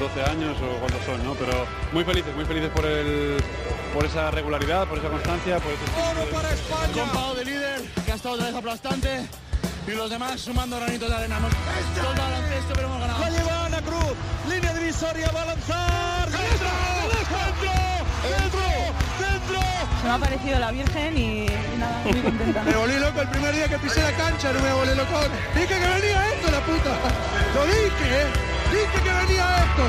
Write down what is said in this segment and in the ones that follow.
12 años o cuántos son, ¿no? Pero muy felices, muy felices por el por esa regularidad, por esa constancia, por ese Oro para España. de líder, que ha estado otra vez aplastante. Y los demás sumando granitos de arena. Hemos todo el baloncesto, pero hemos ganado. La lleva Ana Cruz. Línea divisoria. Va a lanzar. ¡Dentro! ¡Dentro! ¡Dentro! ¡Dentro! Se me ha parecido la Virgen y, y nada, muy contenta. Me volví loco el primer día que pisé la cancha, no me volví loco. Dije que venía esto, la puta. Lo dije, que venía esto.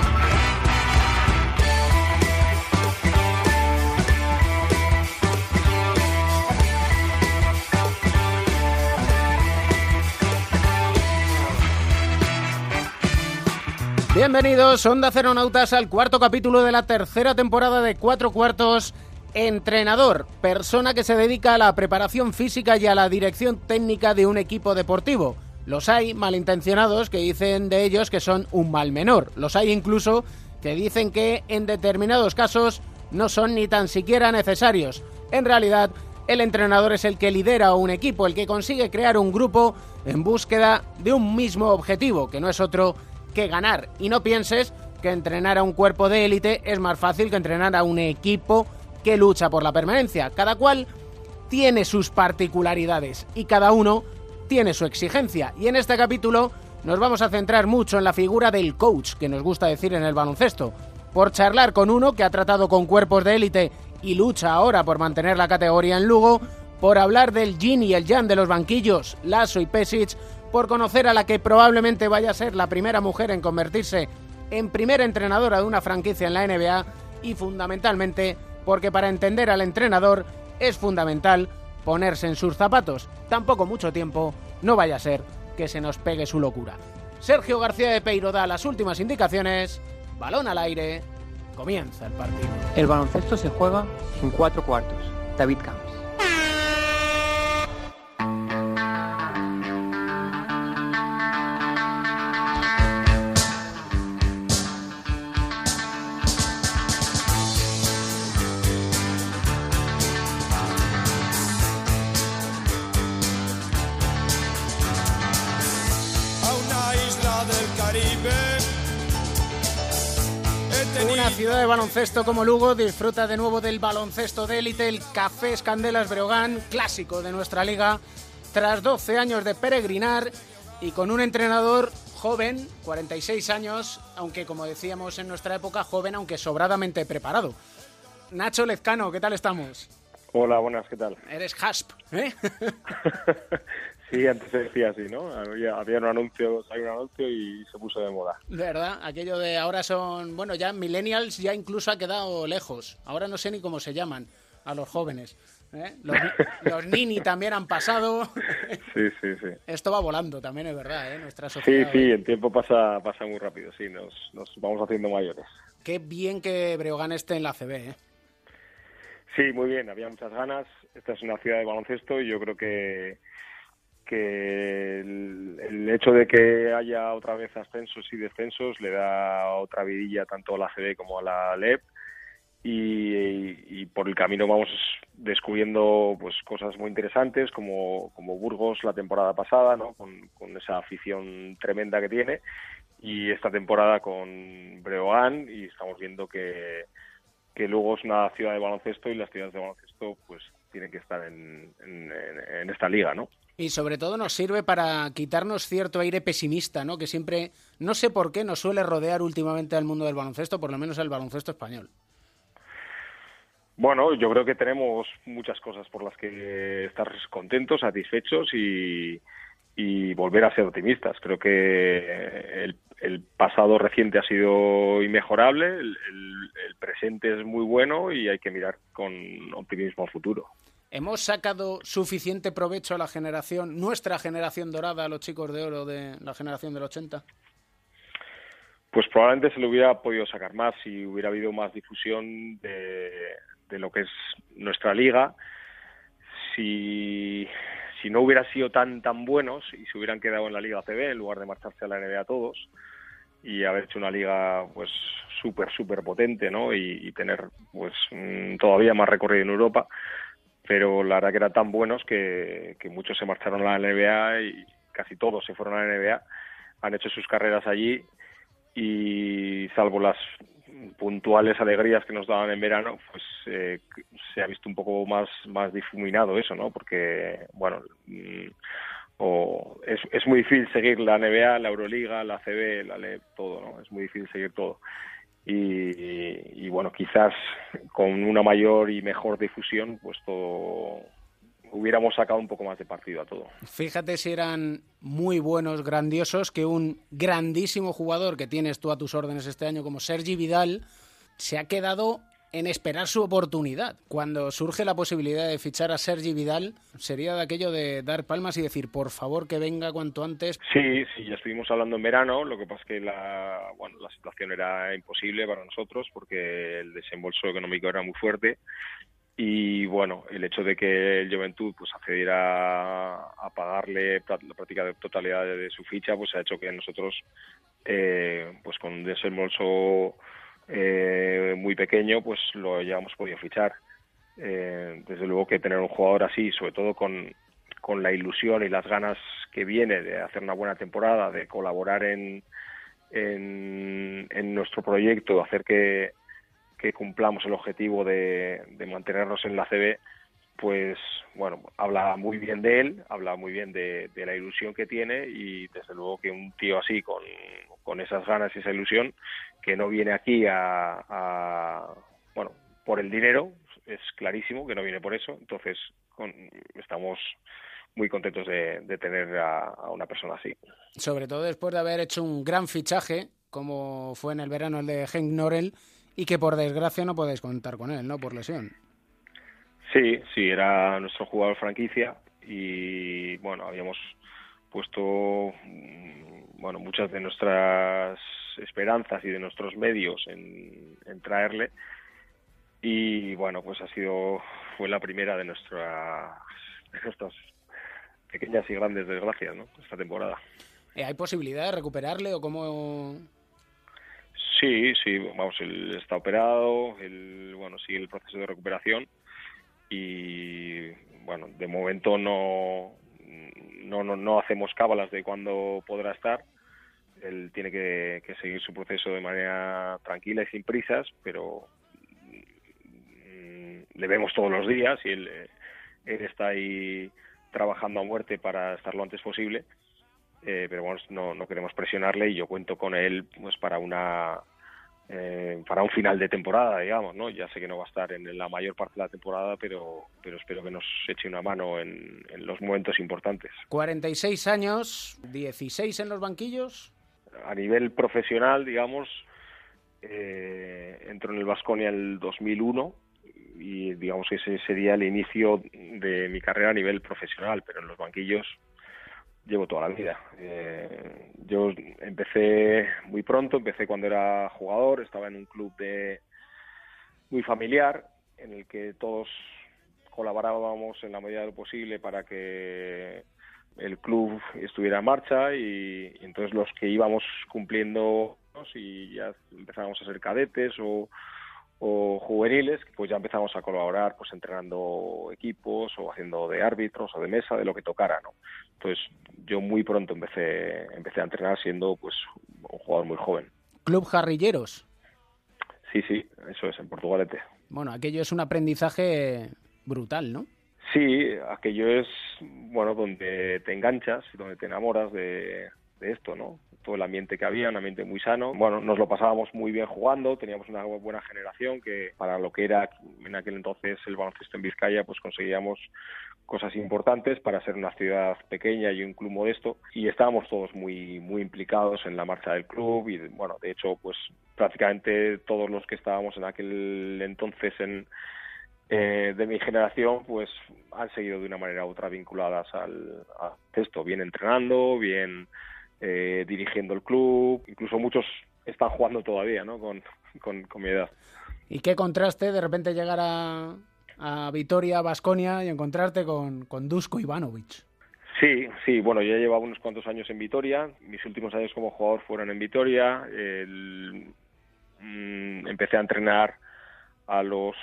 Bienvenidos, Onda Ceronautas, al cuarto capítulo de la tercera temporada de Cuatro Cuartos. Entrenador, persona que se dedica a la preparación física y a la dirección técnica de un equipo deportivo. Los hay malintencionados que dicen de ellos que son un mal menor. Los hay incluso que dicen que en determinados casos no son ni tan siquiera necesarios. En realidad, el entrenador es el que lidera un equipo, el que consigue crear un grupo en búsqueda de un mismo objetivo, que no es otro que ganar. Y no pienses que entrenar a un cuerpo de élite es más fácil que entrenar a un equipo que lucha por la permanencia. Cada cual tiene sus particularidades y cada uno tiene su exigencia. Y en este capítulo nos vamos a centrar mucho en la figura del coach, que nos gusta decir en el baloncesto. Por charlar con uno que ha tratado con cuerpos de élite y lucha ahora por mantener la categoría en Lugo, por hablar del yin y el yang de los banquillos, Lasso y Pesic, por conocer a la que probablemente vaya a ser la primera mujer en convertirse en primera entrenadora de una franquicia en la NBA y fundamentalmente porque para entender al entrenador es fundamental ponerse en sus zapatos. Tampoco mucho tiempo, no vaya a ser que se nos pegue su locura. Sergio García de Peiro da las últimas indicaciones, balón al aire, comienza el partido. El baloncesto se juega en cuatro cuartos. David Camps. Baloncesto como Lugo disfruta de nuevo del baloncesto de élite, el Café Escandelas Breogán, clásico de nuestra liga, tras 12 años de peregrinar y con un entrenador joven, 46 años, aunque como decíamos en nuestra época, joven aunque sobradamente preparado. Nacho Lezcano, ¿qué tal estamos? Hola, buenas, ¿qué tal? Eres Hasp, ¿eh? sí, antes se decía así, ¿no? Había, había un anuncio, hay un anuncio y se puso de moda. ¿Verdad? Aquello de ahora son, bueno, ya millennials ya incluso ha quedado lejos. Ahora no sé ni cómo se llaman a los jóvenes. ¿eh? Los, los nini también han pasado. Sí, sí, sí. Esto va volando también, es verdad, ¿eh? Nuestra Sí, sociedad. sí, el tiempo pasa, pasa muy rápido, sí, nos, nos vamos haciendo mayores. Qué bien que Breogán esté en la CB, ¿eh? Sí, muy bien, había muchas ganas. Esta es una ciudad de baloncesto y yo creo que, que el, hecho de que haya otra vez ascensos y descensos le da otra vidilla tanto a la CB como a la LEP y, por el camino vamos descubriendo pues cosas muy interesantes como, como Burgos la temporada pasada, ¿no? con, esa afición tremenda que tiene y esta temporada con Breogán y estamos viendo que, que Lugo es una ciudad de baloncesto y las ciudades de baloncesto pues tienen que estar en, en- en esta liga, ¿no? Y sobre todo nos sirve para quitarnos cierto aire pesimista, ¿no? Que siempre, no sé por qué, nos suele rodear últimamente al mundo del baloncesto, por lo menos el baloncesto español. Bueno, yo creo que tenemos muchas cosas por las que estar contentos, satisfechos y, volver a ser optimistas. Creo que el, pasado reciente ha sido inmejorable, el- el presente es muy bueno y hay que mirar con optimismo al futuro. ¿Hemos sacado suficiente provecho a la generación, nuestra generación dorada, a los chicos de oro de la generación del 80? Pues probablemente se le hubiera podido sacar más si hubiera habido más difusión de, lo que es nuestra liga. Si, si no hubiera sido tan tan buenos y se hubieran quedado en la Liga CB en lugar de marcharse a la NBA todos y haber hecho una liga pues súper súper potente, ¿no? Y, y tener pues todavía más recorrido en Europa. Pero la verdad que eran tan buenos que, muchos se marcharon a la NBA y casi todos se fueron a la NBA, han hecho sus carreras allí y salvo las puntuales alegrías que nos daban en verano, pues eh, se ha visto un poco más, más difuminado eso, ¿no? Porque, bueno, mm, o es, es muy difícil seguir la NBA, la Euroliga, la CB, la LEP, todo, ¿no? Es muy difícil seguir todo. Y, y, bueno, quizás con una mayor y mejor difusión, pues todo hubiéramos sacado un poco más de partido a todo. Fíjate si eran muy buenos, grandiosos, que un grandísimo jugador que tienes tú a tus órdenes este año como Sergi Vidal se ha quedado en esperar su oportunidad. Cuando surge la posibilidad de fichar a Sergi Vidal, sería de aquello de dar palmas y decir, por favor, que venga cuanto antes. Sí, sí, ya estuvimos hablando en verano, lo que pasa es que la, bueno, la situación era imposible para nosotros porque el desembolso económico era muy fuerte y bueno, el hecho de que el Juventud pues accediera a pagarle la práctica de totalidad de su ficha pues ha hecho que nosotros eh, pues con desembolso eh, muy pequeño pues lo hayamos podido fichar. Eh, desde luego que tener un jugador así sobre todo con, con la ilusión y las ganas que viene de hacer una buena temporada de colaborar en en, en nuestro proyecto hacer que que cumplamos el objetivo de, mantenernos en la CB, pues bueno, habla muy bien de él, habla muy bien de, la ilusión que tiene y desde luego que un tío así con, esas ganas y esa ilusión que no viene aquí a, bueno, por el dinero, es clarísimo que no viene por eso, entonces estamos muy contentos de, tener a, una persona así. Sobre todo después de haber hecho un gran fichaje, como fue en el verano el de Henk Norel, y que por desgracia no podéis contar con él, ¿no? Por lesión. Sí, sí, era nuestro jugador franquicia y bueno, habíamos puesto mm, bueno muchas de nuestras esperanzas y de nuestros medios en, traerle. Y bueno pues ha sido fue la primera de nuestras de nuestras pequeñas y grandes desgracias ¿no? esta temporada. ¿Eh, hay posibilidad de recuperarle o cómo Sí, sí, vamos, él está operado, él, bueno, sigue el proceso de recuperación y, bueno, de momento no, no, no, hacemos cábalas de cuándo podrá estar. Él tiene que, seguir su proceso de manera tranquila y sin prisas, pero mm, le vemos todos los días y él, él está ahí trabajando a muerte para estar lo antes posible. Eh, pero bueno, no, no queremos presionarle y yo cuento con él pues para una eh, para un final de temporada, digamos, ¿no? Ya sé que no va a estar en la mayor parte de la temporada, pero, pero espero que nos eche una mano en, los momentos importantes. 46 años, 16 en los banquillos. A nivel profesional, digamos, eh, entró en el Vasconia el 2001 y digamos que ese sería el inicio de mi carrera a nivel profesional, pero en los banquillos llevo toda la vida. Eh, yo empecé muy pronto, empecé cuando era jugador, estaba en un club de muy familiar en el que todos colaborábamos en la medida de lo posible para que el club estuviera en marcha y, entonces los que íbamos cumpliendo y ya empezábamos a ser cadetes o, o juveniles, pues ya empezamos a colaborar pues entrenando equipos o haciendo de árbitros o de mesa, de lo que tocara, ¿no? Entonces yo muy pronto empecé, empecé a entrenar siendo pues un jugador muy joven. ¿Club Jarrilleros? Sí, sí, eso es, en Portugalete. Bueno, aquello es un aprendizaje brutal, ¿no? Sí, aquello es, bueno, donde te enganchas, donde te enamoras de, de esto, ¿no? todo el ambiente que había, un ambiente muy sano. Bueno, nos lo pasábamos muy bien jugando, teníamos una buena generación que para lo que era en aquel entonces el baloncesto en Vizcaya, pues conseguíamos cosas importantes para ser una ciudad pequeña y un club modesto y estábamos todos muy muy implicados en la marcha del club y bueno de hecho pues prácticamente todos los que estábamos en aquel entonces en eh, de mi generación pues han seguido de una manera u otra vinculadas al, a esto bien entrenando bien eh, dirigiendo el club, incluso muchos están jugando todavía, ¿no? Con, con, mi edad. ¿Y qué contraste de repente llegar a, a Vitoria, Basconia y encontrarte con, con Dusko Ivanovic? Sí, sí, bueno, ya llevaba unos cuantos años en Vitoria, mis últimos años como jugador fueron en Vitoria, mm, empecé a entrenar a los,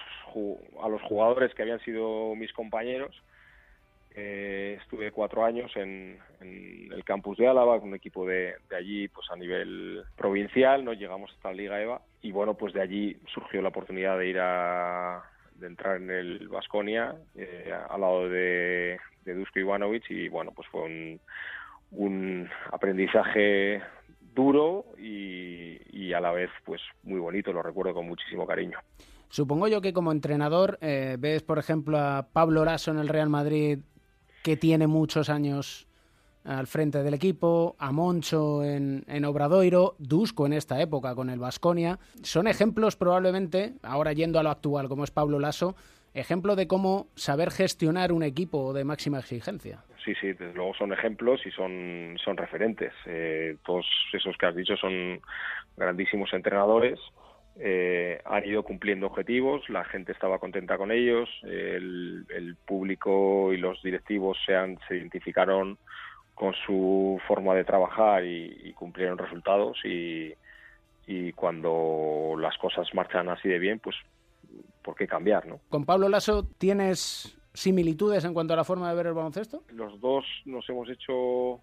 a los jugadores que habían sido mis compañeros eh, estuve cuatro años en, el campus de Álava, un equipo de, allí pues a nivel provincial, no llegamos hasta la Liga EVA y bueno, pues de allí surgió la oportunidad de ir a de entrar en el Vasconia eh, al lado de, de Dusko Ivanovic y bueno, pues fue un, un aprendizaje duro y, y, a la vez pues muy bonito, lo recuerdo con muchísimo cariño. Supongo yo que como entrenador eh, ves, por ejemplo, a Pablo Lasso en el Real Madrid que tiene muchos años al frente del equipo, a Moncho en, en Obradoiro, Dusko en esta época con el Vasconia. Son ejemplos probablemente, ahora yendo a lo actual como es Pablo Lasso, ejemplo de cómo saber gestionar un equipo de máxima exigencia. Sí, sí, desde luego son ejemplos y son, son referentes. Eh, todos esos que has dicho son grandísimos entrenadores eh, han ido cumpliendo objetivos, la gente estaba contenta con ellos, el, público y los directivos se, han, se identificaron con su forma de trabajar y, cumplieron resultados y, y, cuando las cosas marchan así de bien, pues ¿por qué cambiar? ¿no? Con Pablo Lasso tienes similitudes en cuanto a la forma de ver el baloncesto. Los dos nos hemos hecho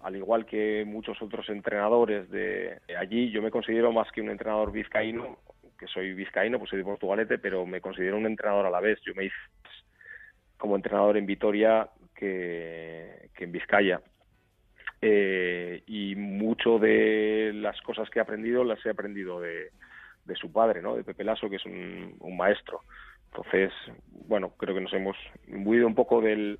al igual que muchos otros entrenadores de allí, yo me considero más que un entrenador vizcaíno, que soy vizcaíno, pues soy de Portugalete, pero me considero un entrenador a la vez. Yo me hice como entrenador en Vitoria que, en Vizcaya. Eh, y mucho de las cosas que he aprendido las he aprendido de, su padre, ¿no? de Pepe Lasso, que es un, maestro. Entonces, bueno, creo que nos hemos imbuido un poco del,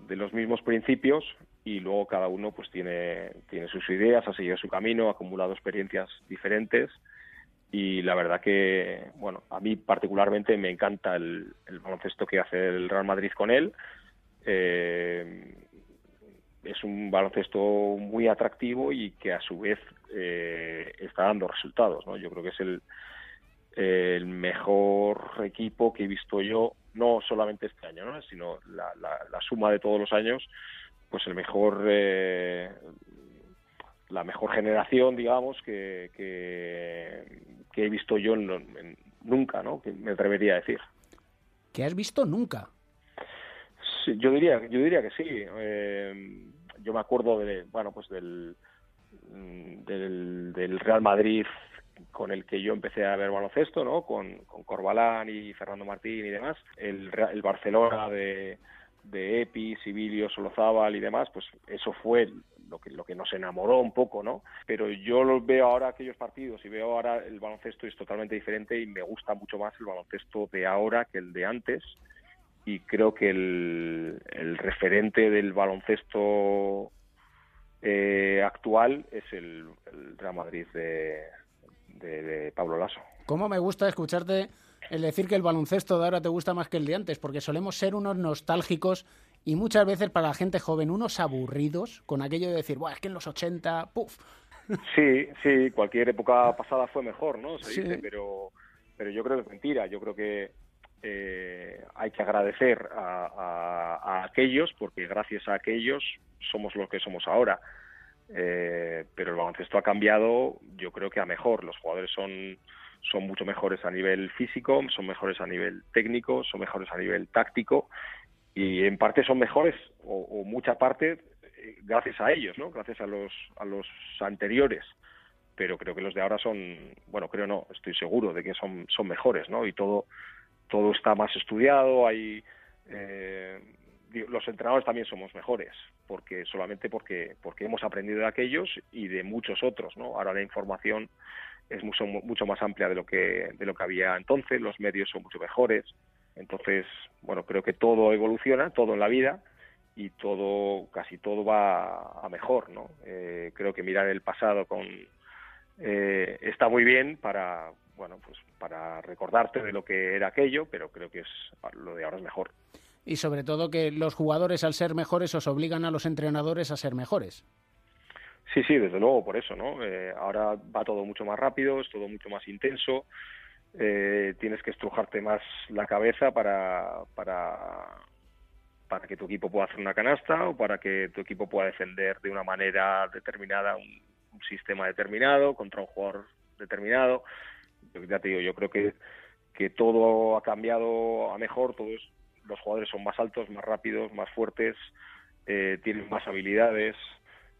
de los mismos principios y luego cada uno pues tiene, tiene sus ideas, ha seguido su camino, ha acumulado experiencias diferentes y la verdad que, bueno, a mí particularmente me encanta el, baloncesto que hace el Real Madrid con él. Eh, es un baloncesto muy atractivo y que a su vez eh, está dando resultados. ¿no? Yo creo que es el, el mejor equipo que he visto yo no solamente este año, ¿no? sino la, la, suma de todos los años, pues el mejor, eh, la mejor generación, digamos, que, que, he visto yo nunca, ¿no? Que me atrevería a decir. ¿Que has visto nunca? Sí, yo diría, yo diría que sí. Eh, yo me acuerdo de, bueno, pues del, del, del Real Madrid con el que yo empecé a ver baloncesto, ¿no? Con, con Corbalán y Fernando Martín y demás. El, el Barcelona de, Epi, Sibilio, Solozábal y demás, pues eso fue lo que, lo que nos enamoró un poco, ¿no? Pero yo veo ahora aquellos partidos y veo ahora el baloncesto es totalmente diferente y me gusta mucho más el baloncesto de ahora que el de antes y creo que el, referente del baloncesto eh, actual es el Real Madrid de, de, Pablo Lasso. ¿Cómo me gusta escucharte el decir que el baloncesto de ahora te gusta más que el de antes? Porque solemos ser unos nostálgicos y muchas veces para la gente joven unos aburridos con aquello de decir, Buah, es que en los 80, ¡puf! Sí, sí, cualquier época pasada fue mejor, ¿no? Se dice, pero, pero yo creo que es mentira. Yo creo que eh, hay que agradecer a, a, aquellos, porque gracias a aquellos somos lo que somos ahora. Eh, pero el baloncesto ha cambiado, yo creo que a mejor. Los jugadores son, son mucho mejores a nivel físico, son mejores a nivel técnico, son mejores a nivel táctico y en parte son mejores o, mucha parte eh, gracias a ellos, ¿no? Gracias a los a los anteriores. Pero creo que los de ahora son, bueno, creo no, estoy seguro de que son son mejores, ¿no? Y todo todo está más estudiado, hay eh, los entrenadores también somos mejores, porque solamente porque, porque hemos aprendido de aquellos y de muchos otros, ¿no? Ahora la información es mucho, mucho más amplia de lo que de lo que había entonces, los medios son mucho mejores, entonces, bueno, creo que todo evoluciona, todo en la vida y todo, casi todo va a mejor, ¿no? Eh, creo que mirar el pasado con eh, está muy bien para, bueno, pues para recordarte de lo que era aquello, pero creo que es lo de ahora es mejor y sobre todo que los jugadores al ser mejores os obligan a los entrenadores a ser mejores. Sí, sí, desde luego, por eso, ¿no? Eh, ahora va todo mucho más rápido, es todo mucho más intenso, eh, tienes que estrujarte más la cabeza para, para, para que tu equipo pueda hacer una canasta o para que tu equipo pueda defender de una manera determinada un, un sistema determinado contra un jugador determinado. Ya te digo, yo creo que, que todo ha cambiado a mejor, todo es los jugadores son más altos, más rápidos, más fuertes, eh, tienen más habilidades.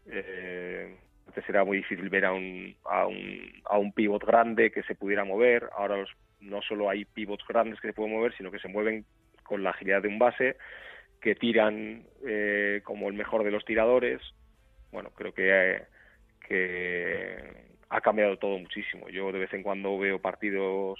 Eh, antes era muy difícil ver a un, a un, a un pivot grande que se pudiera mover. Ahora los, no solo hay pivots grandes que se pueden mover, sino que se mueven con la agilidad de un base, que tiran eh, como el mejor de los tiradores. Bueno, creo que, que ha cambiado todo muchísimo. Yo de vez en cuando veo partidos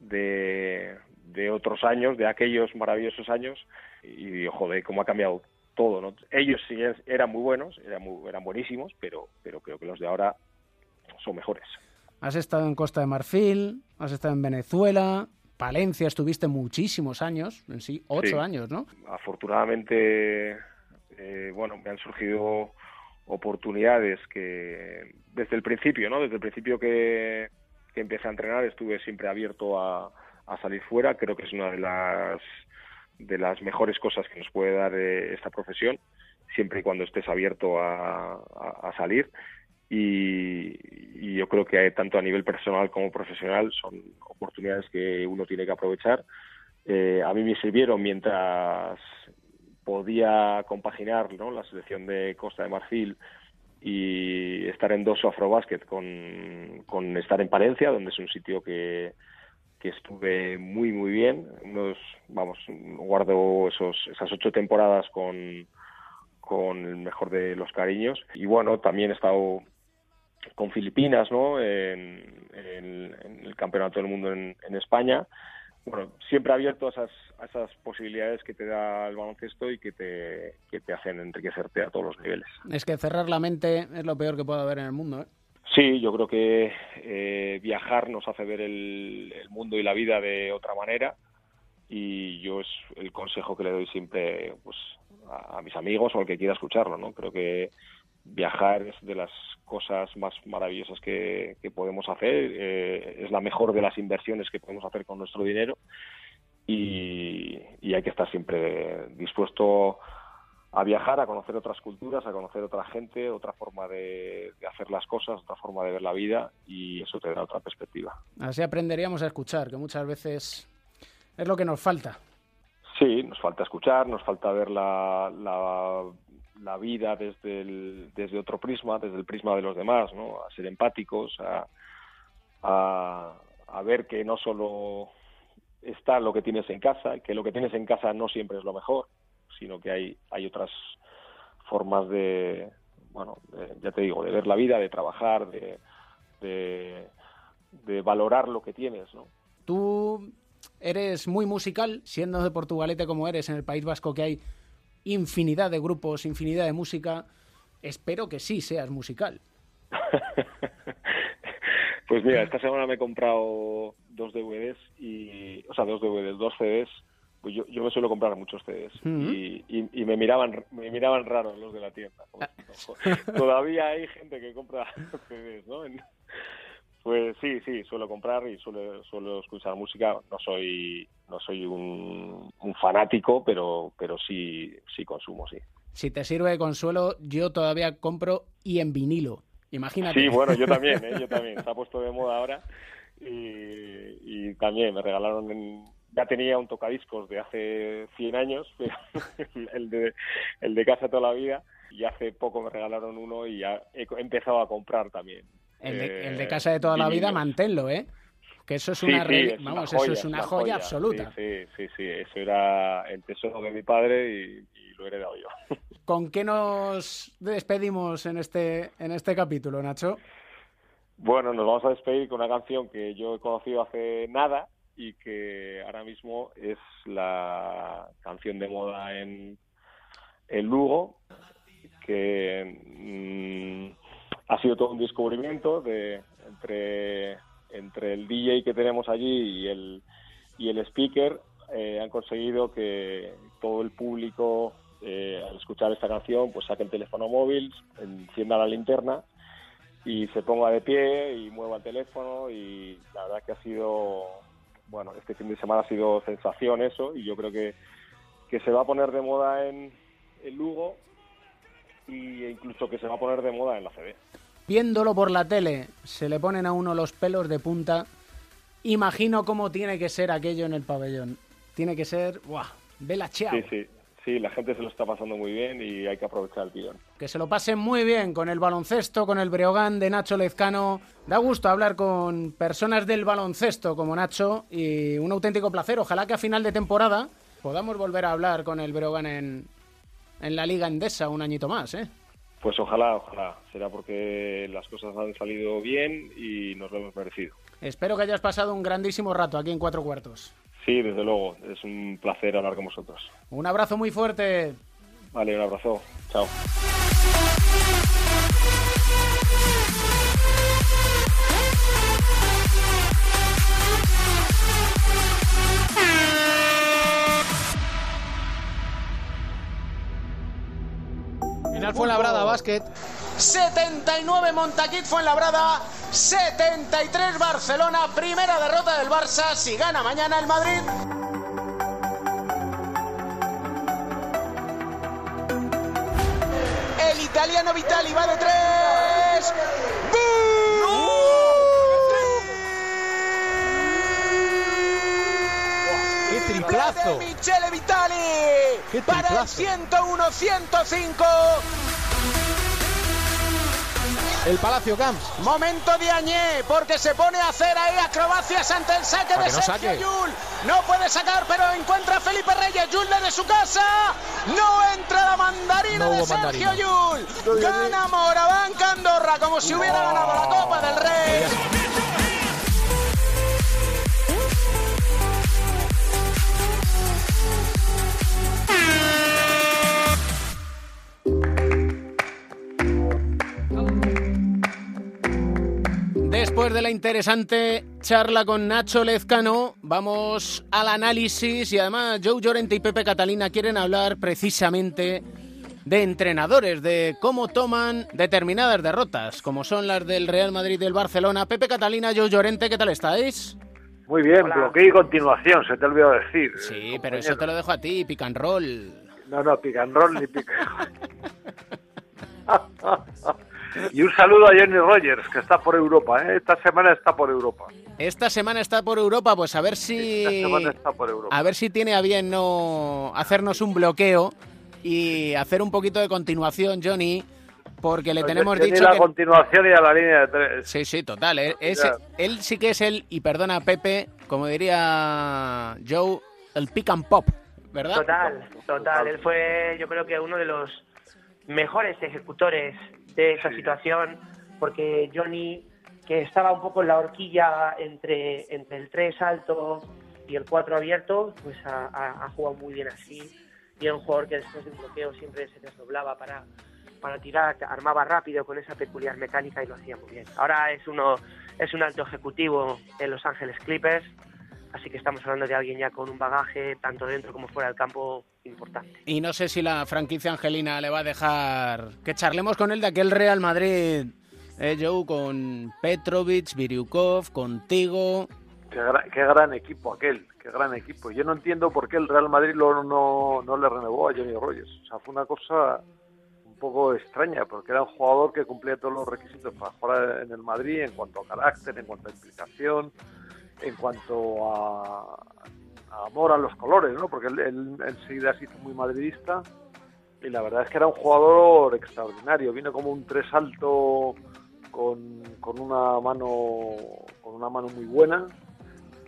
de, de otros años, de aquellos maravillosos años, y digo, joder, cómo ha cambiado todo, ¿no? Ellos sí eran muy buenos, eran, muy, eran buenísimos, pero, pero creo que los de ahora son mejores. Has estado en Costa de Marfil, has estado en Venezuela, Palencia estuviste muchísimos años, en sí, ocho años, ¿no? Afortunadamente, eh, bueno, me han surgido oportunidades que desde el principio, ¿no? Desde el principio que, que empecé a entrenar estuve siempre abierto a, salir fuera. Creo que es una de las de las mejores cosas que nos puede dar eh, esta profesión, siempre y cuando estés abierto a, salir. Y, yo creo que tanto a nivel personal como profesional son oportunidades que uno tiene que aprovechar. Eh, a mí me sirvieron mientras podía compaginar ¿no? la selección de Costa de Marfil y estar en dos Afrobasket con, con estar en Palencia, donde es un sitio que, que estuve muy muy bien. Unos vamos guardo esos esas ocho temporadas con con el mejor de los cariños. Y bueno también he estado con Filipinas no en, el campeonato del mundo en, España bueno siempre abierto a esas a esas posibilidades que te da el baloncesto y que te que te hacen enriquecerte a todos los niveles es que cerrar la mente es lo peor que puede haber en el mundo ¿eh? Sí, yo creo que eh, viajar nos hace ver el, mundo y la vida de otra manera y yo es el consejo que le doy siempre pues, a, mis amigos o al que quiera escucharlo. ¿no? Creo que viajar es de las cosas más maravillosas que, podemos hacer, eh, es la mejor de las inversiones que podemos hacer con nuestro dinero y, y hay que estar siempre dispuesto a viajar, a conocer otras culturas, a conocer otra gente, otra forma de, hacer las cosas, otra forma de ver la vida y eso te da otra perspectiva. Así aprenderíamos a escuchar, que muchas veces es lo que nos falta. Sí, nos falta escuchar, nos falta ver la, la, vida desde, el, desde otro prisma, desde el prisma de los demás, ¿no? a ser empáticos, a, a, a ver que no solo está lo que tienes en casa, que lo que tienes en casa no siempre es lo mejor, sino que hay, hay otras formas de, bueno, ya te digo, de ver la vida, de trabajar, de, de, valorar lo que tienes, ¿no? Tú eres muy musical, siendo de Portugalete como eres, en el País Vasco que hay infinidad de grupos, infinidad de música. Espero que sí seas musical. pues mira, esta semana me he comprado dos DVDs y, o sea, dos DVDs, dos CDs pues yo, yo me suelo comprar muchos CDs y, y, me miraban me miraban raros los de la tienda. Todavía hay gente que compra CDs, ¿no? Pues sí, sí, suelo comprar y suelo, suelo escuchar música. No soy no soy un, un fanático, pero pero sí sí consumo, sí. Si te sirve de consuelo, yo todavía compro y en vinilo. Imagínate. Sí, bueno, yo también, ¿eh? yo también. Se ha puesto de moda ahora y, y también me regalaron en, ya tenía un tocadiscos de hace 100 años, el, de, el de casa toda la vida, y hace poco me regalaron uno y ya he empezado a comprar también. El de, casa de toda la vida, manténlo, ¿eh? Que eso es una, vamos, eso es una, joya, absoluta. Sí, sí, sí, eso era el tesoro de mi padre y, lo he heredado yo. ¿Con qué nos despedimos en este, en este capítulo, Nacho? Bueno, nos vamos a despedir con una canción que yo he conocido hace nada, y que ahora mismo es la canción de moda en, el Lugo, que mm, ha sido todo un descubrimiento de entre, el DJ que tenemos allí y el, y el speaker. Eh, han conseguido que todo el público eh, al escuchar esta canción pues saque el teléfono móvil, encienda la linterna y se ponga de pie y mueva el teléfono y la verdad que ha sido bueno, este fin de semana ha sido sensación eso y yo creo que, que se va a poner de moda en, el Lugo e incluso que se va a poner de moda en la CB. Viéndolo por la tele, se le ponen a uno los pelos de punta. Imagino cómo tiene que ser aquello en el pabellón. Tiene que ser, ¡buah! Bella Ciao. Sí, sí. Sí, la gente se lo está pasando muy bien y hay que aprovechar el tirón. Que se lo pasen muy bien con el baloncesto, con el Breogán de Nacho Lezcano. Da gusto hablar con personas del baloncesto como Nacho y un auténtico placer. Ojalá que a final de temporada podamos volver a hablar con el Breogán en, en la Liga Endesa un añito más, ¿eh? Pues ojalá, ojalá. Será porque las cosas han salido bien y nos lo hemos merecido. Espero que hayas pasado un grandísimo rato aquí en Cuatro Cuartos. Sí, desde luego. Es un placer hablar con vosotros. Un abrazo muy fuerte. Vale, un abrazo. Chao. Final fue Labrada, básquet. 79 Montaquit Fuenlabrada, 73 Barcelona, primera derrota del Barça, si gana mañana el Madrid. El italiano Vitali va de tres. ¡Qué triplazo! De Michele Vitali ¡Qué para el triplazo! 101-105. El Palacio Camps. Momento de Añé, porque se pone a hacer ahí acrobacias ante el saque Para de no Sergio. Yul. No puede sacar, pero encuentra a Felipe Reyes. Yul desde su casa. No entra la mandarina No de Sergio mandarina. Yul. Gana Morabanca Andorra como si hubiera ganado la Copa del Rey. Después de la interesante charla con Nacho Lezcano, vamos al análisis y además Joe Llorente y Pepe Catalina quieren hablar precisamente de entrenadores, de cómo toman determinadas derrotas, como son las del Real Madrid y del Barcelona. Pepe Catalina, Joe Llorente, ¿qué tal estáis? Muy bien, bloqueo y continuación, se te olvidó decir. Sí, pero eso te lo dejo a ti, pick and roll. No, no, pick and roll ni pick Y un saludo a Johnny Rogers, que está por Europa, ¿eh? Esta semana está por Europa. Esta semana está por Europa, pues a ver si Esta semana está por Europa. a ver si tiene a bien no hacernos un bloqueo y hacer un poquito de continuación, Johnny, porque le tenemos Johnny dicho la que continuación y a la línea de tres. Sí, sí, total. Es- Ya. él sí que es el, y perdona Pepe, como diría Joe, el pick and pop, ¿verdad? Total, total. Él fue, yo creo que uno de los mejores ejecutores esa situación, porque Johnny, que estaba un poco en la horquilla entre, entre el 3 alto y el 4 abierto, pues ha, ha- ha jugado muy bien así. Y era un jugador que después de un bloqueo siempre se desdoblaba para, para tirar, armaba rápido con esa peculiar mecánica y lo hacía muy bien. Ahora es uno es un alto ejecutivo en Los Ángeles Clippers, así que estamos hablando de alguien ya con un bagaje tanto dentro como fuera del campo importante. Y no sé si la franquicia angelina le va a dejar que charlemos con él de aquel Real Madrid, eh, Joe, con Petrovic, Viriukov, contigo. Qué gran, qué gran equipo aquel, qué gran equipo. Yo no entiendo por qué el Real Madrid lo- no, no le renovó a Johnny Rogers. O sea, fue una cosa un poco extraña, porque era un jugador que cumplía todos los requisitos para jugar en el Madrid en cuanto a carácter, en cuanto a implicación, en cuanto a, a amor a los colores, ¿no? Porque él, él enseguida se hizo muy madridista y la verdad es que era un jugador extraordinario. Vino como un tres alto con, con una mano con una mano muy buena,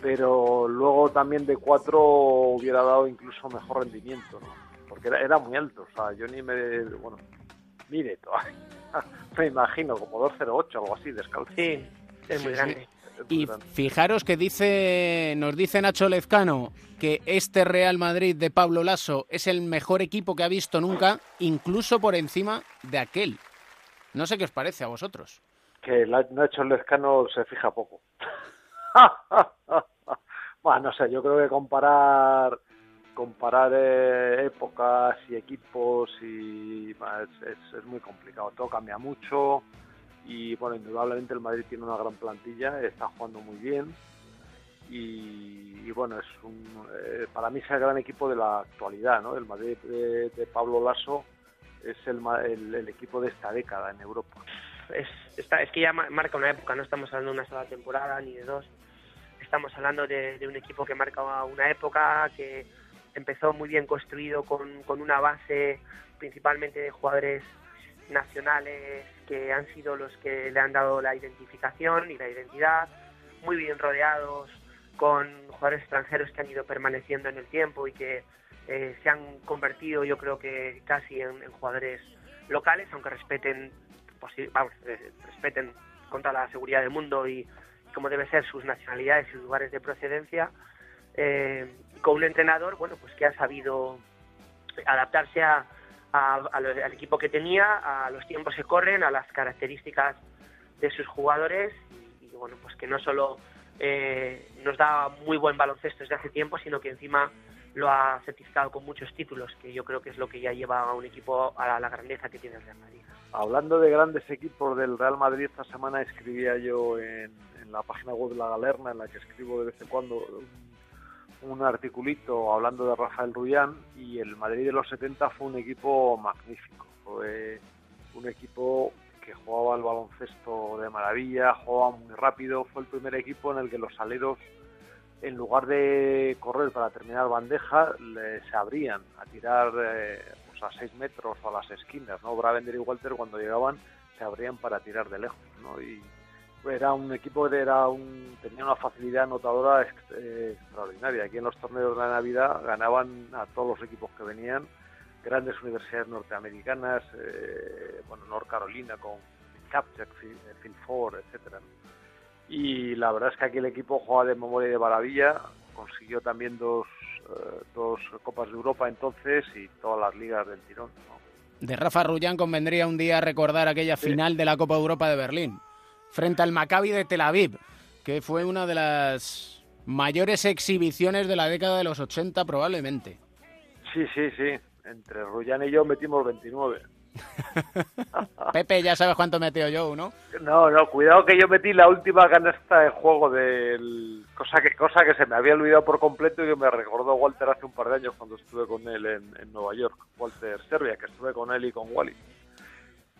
pero luego también de cuatro hubiera dado incluso mejor rendimiento, ¿no? Porque era, era muy alto. O sea, yo ni me bueno, mire todavía. Me imagino como 208 algo así descalzo. Sí, es muy Sí, grande. Y fijaros que dice, nos dice Nacho Lezcano que este Real Madrid de Pablo Lasso es el mejor equipo que ha visto nunca, incluso por encima de aquel. No sé qué os parece a vosotros. que Nacho Lezcano se fija poco. bueno, no sé, yo creo que comparar comparar eh, épocas y equipos y es- es muy complicado. Todo cambia mucho y bueno, indudablemente el Madrid tiene una gran plantilla, está jugando muy bien y, bueno, es un, eh, para mí es el gran equipo de la actualidad, ¿no? El Madrid de, Pablo Lasso es el, el- el equipo de esta década en Europa. Es, está, es que ya ma- marca una época, no estamos hablando de una sola temporada ni de dos. Estamos hablando de, de un equipo que marca una época, que, empezó muy bien construido con, con una base principalmente de jugadores nacionales que han sido los que le han dado la identificación y la identidad, muy bien rodeados con jugadores extranjeros que han ido permaneciendo en el tiempo y que eh, se han convertido yo creo que casi en, en jugadores locales, aunque respeten, posi- vamos, eh, respeten contra la seguridad del mundo y, como debe ser sus nacionalidades y sus lugares de procedencia, eh, con un entrenador bueno pues que ha sabido adaptarse a, a- a al equipo que tenía, a los tiempos que corren, a las características de sus jugadores y, y, bueno pues que no solo eh, nos da muy buen baloncesto desde hace tiempo, sino que encima lo ha certificado con muchos títulos, que yo creo que es lo que ya lleva a un equipo a la, la grandeza que tiene el Real Madrid. Hablando de grandes equipos del Real Madrid, esta semana escribía yo en, en la página web de La Galerna, en la que escribo de vez en cuando un, articulito hablando de Rafael Rullán, y el Madrid de los 70 fue un equipo magnífico. Fue un equipo que jugaba el baloncesto de maravilla, jugaba muy rápido, fue el primer equipo en el que los aleros en lugar de correr para terminar bandeja, se abrían a tirar eh, pues a 6 metros o a las esquinas, ¿no? Bravender y Walter cuando llegaban se abrían para tirar de lejos, ¿no? Y era un equipo que era un, tenía una facilidad anotadora ex- eh, extraordinaria. Aquí en los torneos de Navidad ganaban a todos los equipos que venían, grandes universidades norteamericanas, eh, bueno, North Carolina con Captech, Phil Ford, etcétera. Y la verdad es que aquí el equipo juega de memoria y de maravilla, consiguió también dos, eh, dos Copas de Europa entonces y todas las ligas del tirón. ¿no? De Rafa Rullán convendría un día recordar aquella final de la Copa Europa de Berlín, frente al Maccabi de Tel Aviv, que fue una de las mayores exhibiciones de la década de los 80 probablemente. Sí, sí, sí. Entre Rullán y yo metimos 29. Pepe, ya sabes cuánto metió yo, ¿no? No, no, cuidado que yo metí la última canasta de juego del cosa que cosa que se me había olvidado por completo y que me recordó Walter hace un par de años cuando estuve con él en, en Nueva York, Walter Serbia, que estuve con él y con Wally.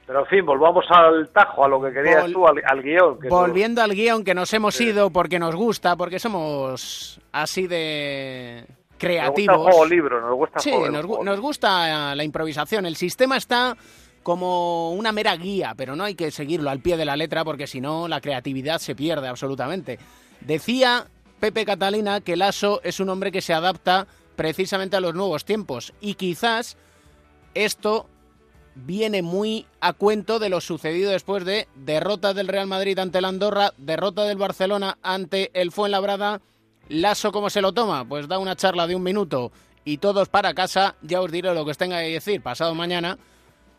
Pero en fin, volvamos al tajo, a lo que querías Vol- tú, al, al guion. que Volviendo al guion que nos hemos ido porque nos gusta, porque somos así de nos gusta el creativos. juego libro, nos gusta Sí, juego- nos, juego nos gusta la improvisación. El sistema está como una mera guía, pero no hay que seguirlo al pie de la letra porque si no la creatividad se pierde absolutamente. Decía Pepe Catalina que Lasso es un hombre que se adapta precisamente a los nuevos tiempos y quizás esto viene muy a cuento de lo sucedido después de derrota del Real Madrid ante el Andorra, derrota del Barcelona ante el Fuenlabrada. Lasso, ¿cómo se lo toma? Pues da una charla de un minuto y todos para casa. Ya os diré lo que os tenga que decir pasado mañana.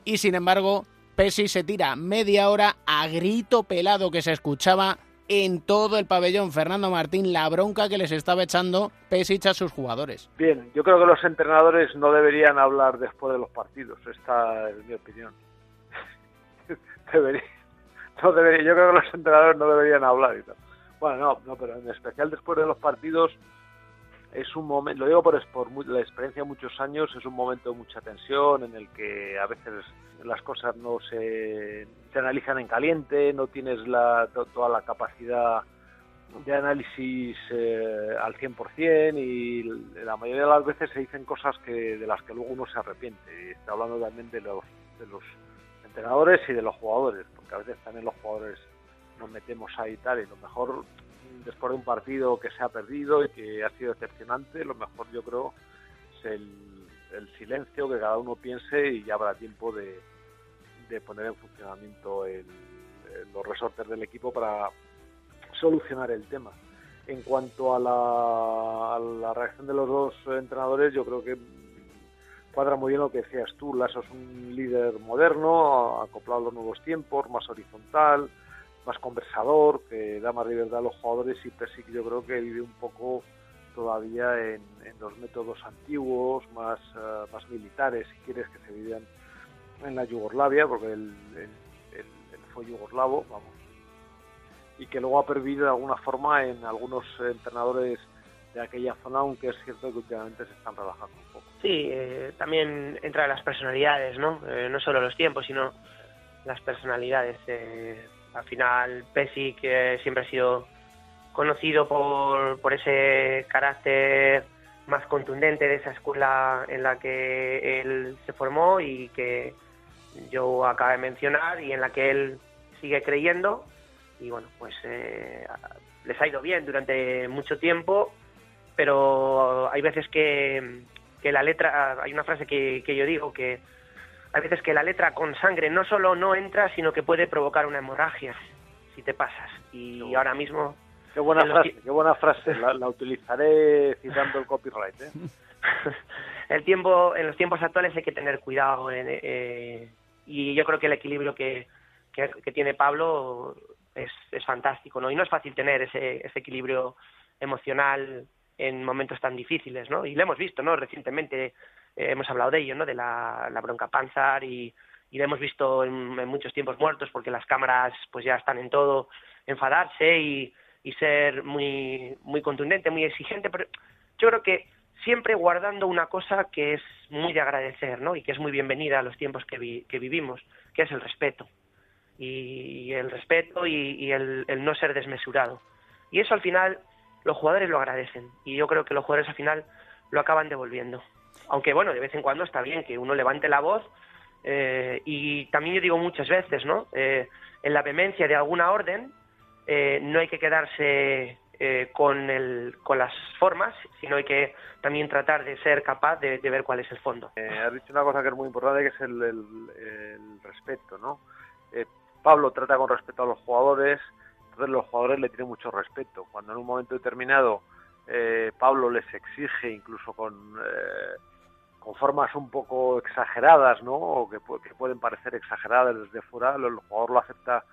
Y sin embargo, Pesi se tira media hora a grito pelado que se escuchaba en todo el pabellón. Fernando Martín, la bronca que les estaba echando Pesic a sus jugadores. Bien, yo creo que los entrenadores no deberían hablar después de los partidos. Esta es mi opinión. Debería- yo creo que los entrenadores no deberían hablar y tal. Bueno, no, no, pero en especial después de los partidos es un momento, lo digo por, por la experiencia de muchos años, es un momento de mucha tensión en el que a veces las cosas no se, se analizan en caliente, no tienes la, to- toda la capacidad de análisis eh, al 100% y la mayoría de las veces se dicen cosas que de las que luego uno se arrepiente. Y estoy hablando también de los, de los entrenadores y de los jugadores, porque a veces también los jugadores nos metemos ahí y tal, y lo mejor después de un partido que se ha perdido y que ha sido decepcionante, lo mejor yo creo es el, silencio, que cada uno piense y ya habrá tiempo de, poner en funcionamiento los resortes del equipo para solucionar el tema. En cuanto a la, a la reacción de los dos entrenadores, yo creo que cuadra muy bien lo que decías tú. Lasso es un líder moderno, acoplado a los nuevos tiempos, más horizontal, más conversador, que da más libertad a los jugadores y Persic yo creo que vive un poco todavía en, los métodos antiguos, más, eh, más militares, si quieres, que se vivían en la Yugoslavia, porque él, él- él- fue yugoslavo, vamos, y que luego ha perdido de alguna forma en algunos entrenadores de aquella zona, aunque es cierto que últimamente se están relajando un poco. Sí, eh, también entra las personalidades, ¿no? Eh, no solo los tiempos, sino las personalidades. Eh, al final, Pesic eh, siempre ha sido conocido por, por ese carácter más contundente de esa escuela en la que él se formó y que yo acabo de mencionar y en la que él sigue creyendo. Y bueno pues eh, les ha ido bien durante mucho tiempo pero hay veces que, que la letra hay una frase que, que yo digo que hay veces que la letra con sangre no solo no entra sino que puede provocar una hemorragia si te pasas y ahora mismo Qué buena frase, qué buena frase. La, la utilizaré citando el copyright. ¿eh? el tiempo en los tiempos actuales hay que tener cuidado en, eh, y yo creo que el equilibrio que, que, que tiene Pablo es, es fantástico no y no es fácil tener ese, ese equilibrio emocional en momentos tan difíciles no y lo hemos visto no recientemente eh, hemos hablado de ello no de la, la bronca Panzar y, y lo hemos visto en, muchos tiempos muertos porque las cámaras pues ya están en todo enfadarse y, y ser muy muy contundente muy exigente pero yo creo que siempre guardando una cosa que es muy de agradecer, ¿no? Y que es muy bienvenida a los tiempos que, vi- que vivimos, que es el respeto. Y el respeto y, y el no ser desmesurado. Y eso al final los jugadores lo agradecen. Y yo creo que los jugadores al final lo acaban devolviendo. Aunque bueno, de vez en cuando está bien que uno levante la voz. eh, y también yo digo muchas veces, ¿no? Eh, en la vehemencia de alguna orden, eh, no hay que quedarse eh, con, el, con las formas, sino hay que también tratar de ser capaz de, de ver cuál es el fondo. Eh, has dicho una cosa que es muy importante, que es el, el- el respeto, ¿no? Eh, Pablo trata con respeto a los jugadores, entonces los jugadores le tienen mucho respeto. Cuando en un momento determinado Pablo les exige, incluso con, con formas un poco exageradas, ¿no? O que, que pueden parecer exageradas desde fuera, el jugador lo acepta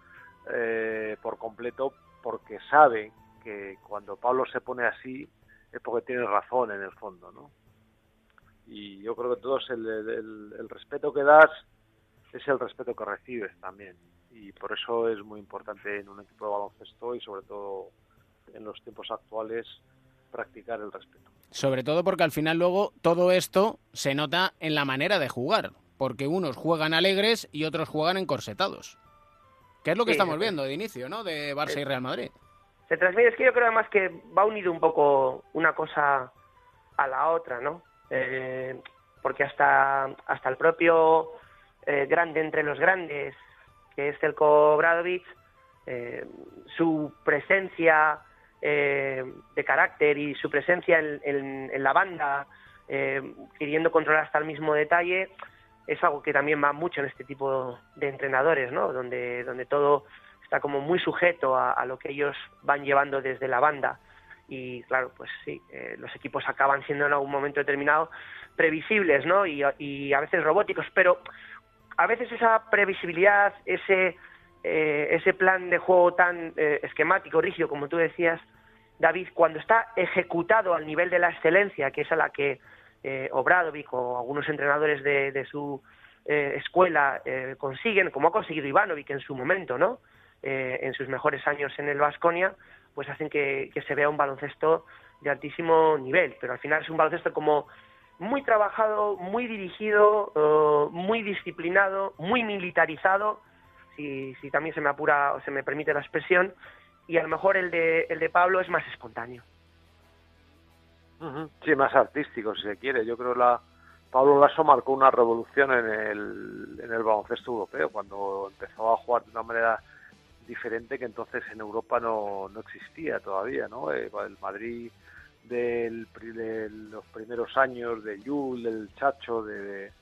eh, por completo porque sabe que cuando Pablo se pone así es porque tiene razón en el fondo, ¿no? y yo creo que todos el respeto que das es el respeto que recibes también y por eso es muy importante en un equipo de baloncesto y sobre todo en los tiempos actuales practicar el respeto. Sobre todo porque al final luego todo esto se nota en la manera de jugar, porque unos juegan alegres y otros juegan encorsetados. Que es lo que Sí, estamos viendo de inicio, ¿no? De Barça y Real Madrid. se transmite, es que yo creo además que va unido un poco una cosa a la otra, ¿no? Eh, porque hasta, hasta el propio eh, grande entre los grandes, que es Zelko Bradovic, eh, su presencia eh, de carácter y su presencia en, en- la banda, eh, queriendo controlar hasta el mismo detalle, es algo que también va mucho en este tipo de entrenadores, ¿no? Donde, todo está como muy sujeto a, a lo que ellos van llevando desde la banda. Y claro, pues sí, eh, los equipos acaban siendo en algún momento determinado previsibles, ¿no? Y, y a veces robóticos, pero a veces esa previsibilidad, ese, eh, ese plan de juego tan eh, esquemático, rígido, como tú decías, David, cuando está ejecutado al nivel de la excelencia, que es a la que eh, Obradovic o algunos entrenadores de, de su eh, escuela eh, consiguen, como ha conseguido Ivanovic en su momento, ¿no? Eh, en sus mejores años en el Vasconia, pues hacen que, se vea un baloncesto de altísimo nivel. Pero al final es un baloncesto como muy trabajado, muy dirigido, eh, muy disciplinado, muy militarizado, si, si también se me apura o se me permite la expresión, y a lo mejor el de, el de Pablo es más espontáneo. Sí, más artístico, si se quiere. Yo creo la Pablo Lasso marcó una revolución en el, en el baloncesto europeo, cuando empezó a jugar de una manera diferente que entonces en Europa no, no existía todavía, ¿no? Eh, el Madrid del, de los primeros años de Yul, del Chacho, de,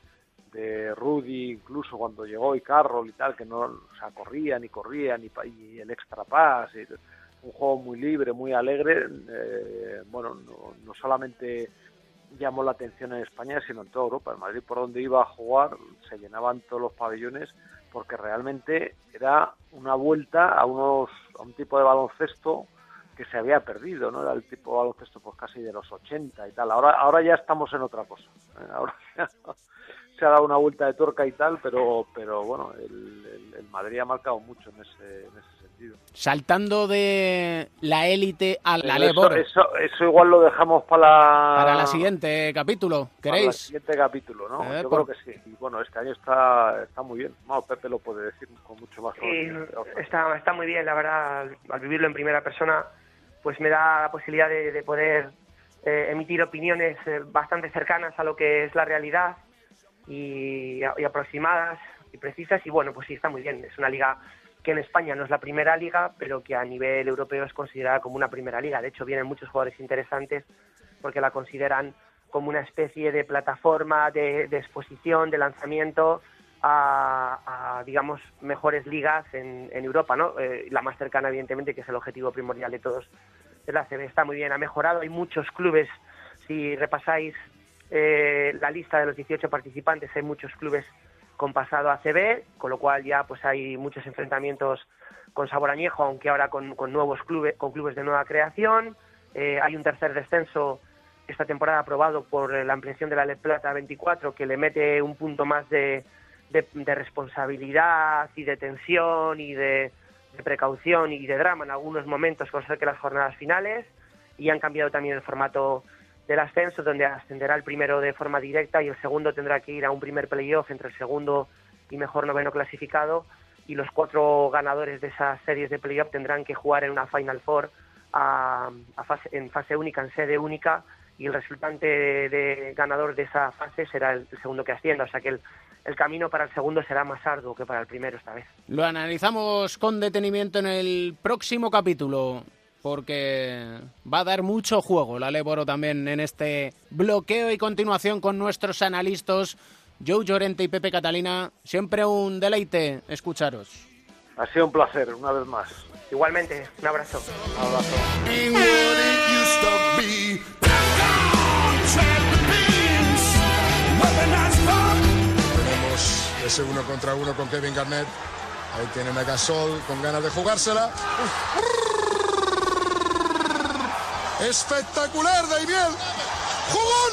Rudy, incluso cuando llegó y Carroll y tal, que no, o sea, corrían y corrían y el extra pass, y un juego muy libre, muy alegre, eh, bueno, no, no solamente llamó la atención en España, sino en toda Europa. En Madrid, por donde iba a jugar, se llenaban todos los pabellones porque realmente era una vuelta a unos a un tipo de baloncesto que se había perdido, ¿no? Era el tipo de baloncesto pues casi de los 80 y tal. Ahora ahora ya estamos en otra cosa. ¿eh? Ahora ya se ha dado una vuelta de tuerca y tal, pero pero bueno, el, el- el Madrid ha marcado mucho en ese, en ese sentido. Saltando de la élite a la eso, eso, eso igual lo dejamos para la, Para la siguiente capítulo, para el ¿queréis? siguiente capítulo, ¿no? Eh, Yo por- creo que sí. Y bueno, este año está, está muy bien. Bueno, Pepe lo puede decir con mucho más Sí, está, está muy bien, la verdad, al vivirlo en primera persona, pues me da la posibilidad de, de poder eh, emitir opiniones eh, bastante cercanas a lo que es la realidad y, aproximadas y precisas. Y bueno, pues sí, está muy bien. Es una liga que en España no es la primera liga, pero que a nivel europeo es considerada como una primera liga. De hecho, vienen muchos jugadores interesantes porque la consideran como una especie de plataforma de, exposición, de lanzamiento a, digamos, mejores ligas en, Europa, ¿no? Eh, la más cercana, evidentemente, que es el objetivo primordial de todos de la CB. Está muy bien, ha mejorado. Hay muchos clubes, si repasáis eh, la lista de los 18 participantes, hay muchos clubes con pasado a CB, con lo cual ya pues hay muchos enfrentamientos con sabor añejo, aunque ahora con, nuevos clubes, con clubes de nueva creación. Eh, hay un tercer descenso esta temporada aprobado por la ampliación de la LED Plata 24, que le mete un punto más de, de, responsabilidad y de tensión y de, precaución y de drama en algunos momentos con que las jornadas finales. Y han cambiado también el formato del ascenso, donde ascenderá el primero de forma directa y el segundo tendrá que ir a un primer playoff entre el segundo y mejor noveno clasificado. Y los cuatro ganadores de esas series de playoff tendrán que jugar en una Final Four a, en fase única, en sede única, y el resultante de, ganador de esa fase será el, segundo que ascienda. O sea que el, el camino para el segundo será más arduo que para el primero esta vez. Lo analizamos con detenimiento en el próximo capítulo, porque va a dar mucho juego la Leboro también en este bloqueo y continuación con nuestros analistas Joe Llorente y Pepe Catalina. Siempre un deleite escucharos. Ha sido un placer, una vez más. Igualmente, un abrazo. Un abrazo. Ese uno contra uno con Kevin Garnett. Ahí tiene Megasol con ganas de jugársela. Espectacular, Daimiel. ¡Jugón!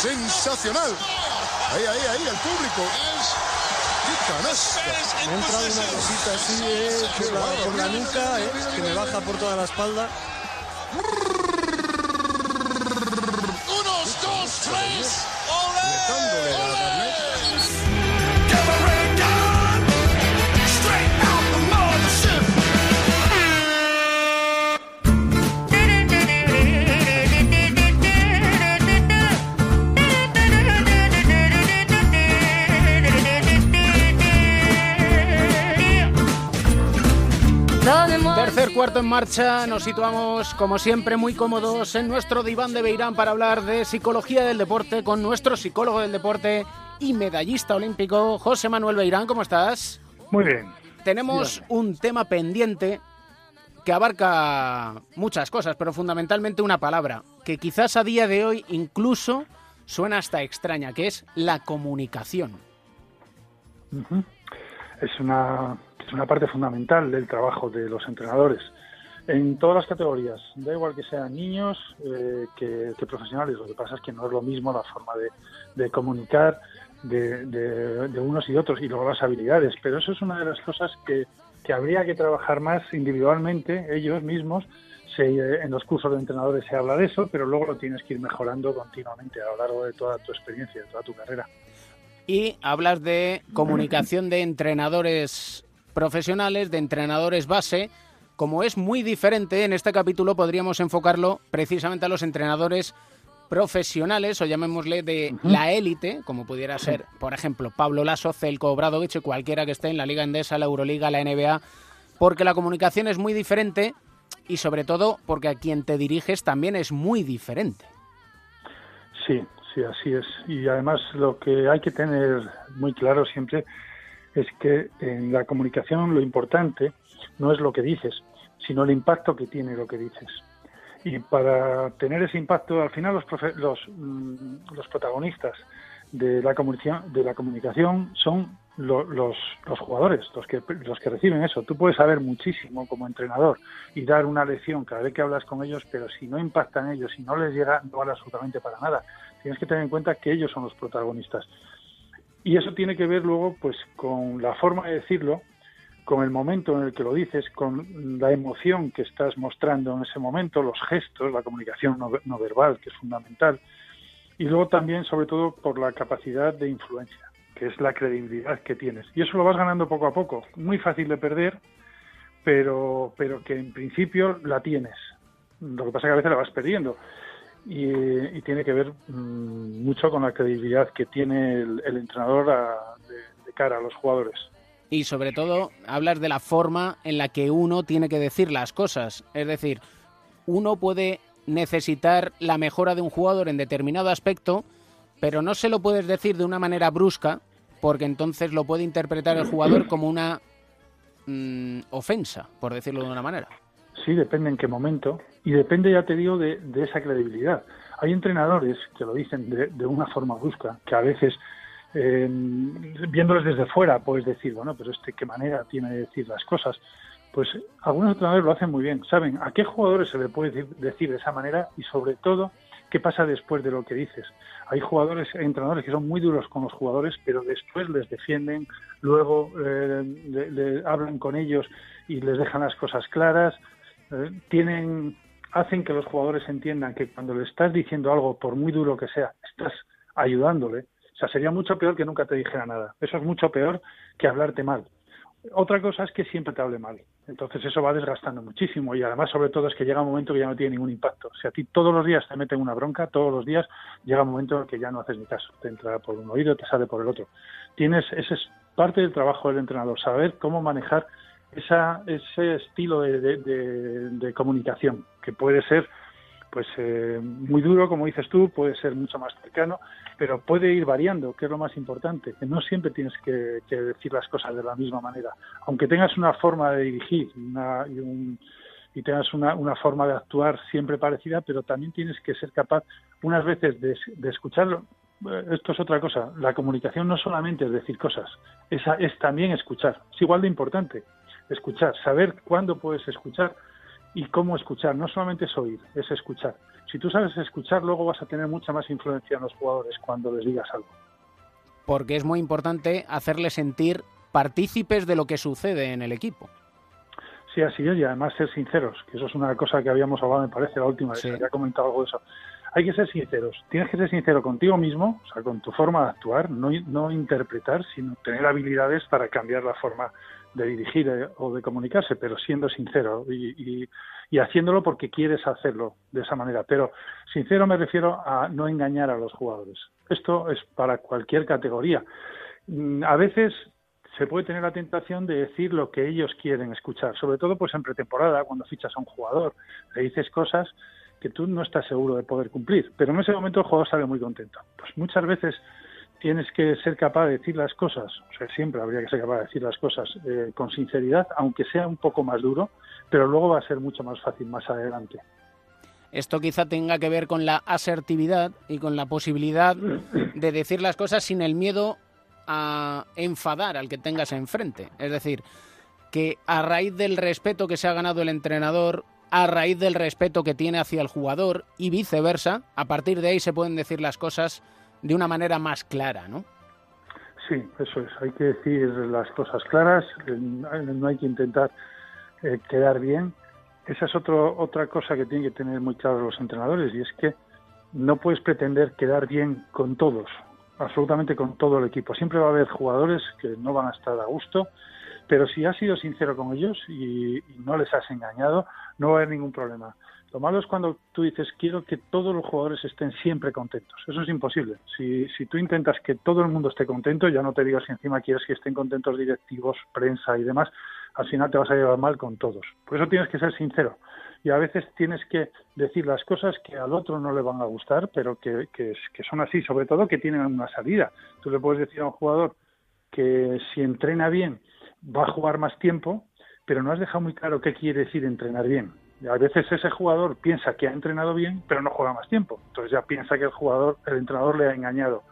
Sensacional. Ahí, ahí, ahí, el público. ¡Qué canasta! Me entrado una cosita así eh, por, la, por la nuca, eh, que me baja por toda la espalda. Unos, dos, tres. Tercer cuarto en marcha, nos situamos como siempre muy cómodos en nuestro diván de Beirán para hablar de psicología del deporte con nuestro psicólogo del deporte y medallista olímpico, José Manuel Beirán. ¿Cómo estás? Muy bien. Tenemos un tema pendiente que abarca muchas cosas, pero fundamentalmente una palabra que quizás a día de hoy incluso suena hasta extraña, que es la comunicación. Es una una parte fundamental del trabajo de los entrenadores en todas las categorías. Da igual que sean niños eh, que, profesionales. Lo que pasa es que no es lo mismo la forma de, comunicar de, unos y otros y luego las habilidades. Pero eso es una de las cosas que, habría que trabajar más individualmente, ellos mismos. en los cursos de entrenadores se habla de eso, pero luego lo tienes que ir mejorando continuamente a lo largo de toda tu experiencia, de toda tu carrera. Y hablas de comunicación de entrenadores profesionales, de entrenadores base. Como es muy diferente, en este capítulo podríamos enfocarlo precisamente a los entrenadores profesionales, o llamémosle de la élite, como pudiera ser, por ejemplo, Pablo Lasso, Celco Obradovic, cualquiera que esté en la Liga Endesa, la Euroliga, la NBA, porque la comunicación es muy diferente y sobre todo porque a quien te diriges también es muy diferente. Sí, sí, así es. Y además lo que hay que tener muy claro siempre es que en la comunicación lo importante no es lo que dices, sino el impacto que tiene lo que dices. Y para tener ese impacto, al final los, los, mm, los protagonistas de la de la comunicación son los, los, jugadores, los que, los que reciben eso. Tú puedes saber muchísimo como entrenador y dar una lección cada vez que hablas con ellos, pero si no impactan ellos, si no les llega, no vale absolutamente para nada. Tienes que tener en cuenta que ellos son los protagonistas. Y eso tiene que ver luego pues con la forma de decirlo, con el momento en el que lo dices, con la emoción que estás mostrando en ese momento, los gestos, la comunicación no, verbal, que es fundamental, y luego también, sobre todo, por la capacidad de influencia, que es la credibilidad que tienes. Y eso lo vas ganando poco a poco. Muy fácil de perder, pero, pero que en principio la tienes. Lo que pasa es que a veces la vas perdiendo. Y, y tiene que ver mm, mucho con la credibilidad que tiene el, el entrenador a- de, de cara a los jugadores. Y sobre todo, hablas de la forma en la que uno tiene que decir las cosas. Es decir, uno puede necesitar la mejora de un jugador en determinado aspecto, pero no se lo puedes decir de una manera brusca, porque entonces lo puede interpretar el jugador como una mm, ofensa, por decirlo de una manera. Sí, depende en qué momento y depende, ya te digo, de, de esa credibilidad. Hay entrenadores que lo dicen de, de una forma brusca, que a veces, eh, viéndoles desde fuera, puedes decir, bueno, pero este qué manera tiene de decir las cosas. Pues algunos entrenadores lo hacen muy bien, saben a qué jugadores se le puede decir, de esa manera y sobre todo qué pasa después de lo que dices. Hay jugadores, entrenadores que son muy duros con los jugadores, pero después les defienden, luego eh, hablan con ellos y les dejan las cosas claras. Eh, tienen hacen que los jugadores entiendan que cuando le estás diciendo algo, por muy duro que sea, estás ayudándole. O sea, sería mucho peor que nunca te dijera nada. Eso es mucho peor que hablarte mal. Otra cosa es que siempre te hable mal. Entonces eso va desgastando muchísimo y además sobre todo es que llega un momento que ya no tiene ningún impacto. Si a ti todos los días te meten una bronca, todos los días llega un momento en que ya no haces ni caso. Te entra por un oído, te sale por el otro. Tienes, ese es parte del trabajo del entrenador, saber cómo manejar esa, ese estilo de, de- comunicación, que puede ser pues eh, muy duro, como dices tú, puede ser mucho más cercano, pero puede ir variando, que es lo más importante, que no siempre tienes que, que decir las cosas de la misma manera. Aunque tengas una forma de dirigir una- y, un- y tengas una, una forma de actuar siempre parecida, pero también tienes que ser capaz unas veces de, de escucharlo. Eh, Esto es otra cosa. La comunicación no solamente es decir cosas, es también escuchar. Es igual de importante escuchar, saber cuándo puedes escuchar y cómo escuchar. No solamente es oír, es escuchar. Si tú sabes escuchar, luego vas a tener mucha más influencia en los jugadores cuando les digas algo. Porque es muy importante hacerles sentir partícipes de lo que sucede en el equipo. Sí, así es, y además ser sinceros, que eso es una cosa que habíamos hablado, me parece, la última vez, Sí. que ha comentado algo de eso. Hay que ser sinceros, tienes que ser sincero contigo mismo, o sea, con tu forma de actuar, no, no interpretar, sino tener habilidades para cambiar la forma de dirigir eh, o de comunicarse, pero siendo sincero y, y- y haciéndolo porque quieres hacerlo de esa manera. Pero sincero me refiero a no engañar a los jugadores. Esto es para cualquier categoría. Mm, A veces se puede tener la tentación de decir lo que ellos quieren escuchar, sobre todo pues en pretemporada, cuando fichas a un jugador, le dices cosas que tú no estás seguro de poder cumplir, pero en ese momento el jugador sale muy contento. Pues muchas veces tienes que ser capaz de decir las cosas, o sea, siempre habría que ser capaz de decir las cosas eh, con sinceridad, aunque sea un poco más duro, pero luego va a ser mucho más fácil más adelante. Esto quizá tenga que ver con la asertividad y con la posibilidad de decir las cosas sin el miedo a enfadar al que tengas enfrente. Es decir, que a raíz del respeto que se ha ganado el entrenador, a raíz del respeto que tiene hacia el jugador y viceversa, a partir de ahí se pueden decir las cosas de una manera más clara, ¿no? Sí, eso es. Hay que decir las cosas claras, eh, no hay que intentar eh, quedar bien. Esa es otro, otra cosa que tienen que tener muy claro los entrenadores y es que no puedes pretender quedar bien con todos, absolutamente con todo el equipo. Siempre va a haber jugadores que no van a estar a gusto, pero si has sido sincero con ellos y, y no les has engañado, no va a haber ningún problema. Lo malo es cuando tú dices quiero que todos los jugadores estén siempre contentos. Eso es imposible. Si, si tú intentas que todo el mundo esté contento, ya no te digo si encima quieres que estén contentos directivos, prensa y demás, al final te vas a llevar mal con todos. Por eso tienes que ser sincero. Y a veces tienes que decir las cosas que al otro no le van a gustar, pero que, que, que son así, sobre todo que tienen una salida. Tú le puedes decir a un jugador que si entrena bien va a jugar más tiempo, pero no has dejado muy claro qué quiere decir entrenar bien. A veces ese jugador piensa que ha entrenado bien, pero no juega más tiempo. Entonces ya piensa que el jugador, el entrenador le ha engañado.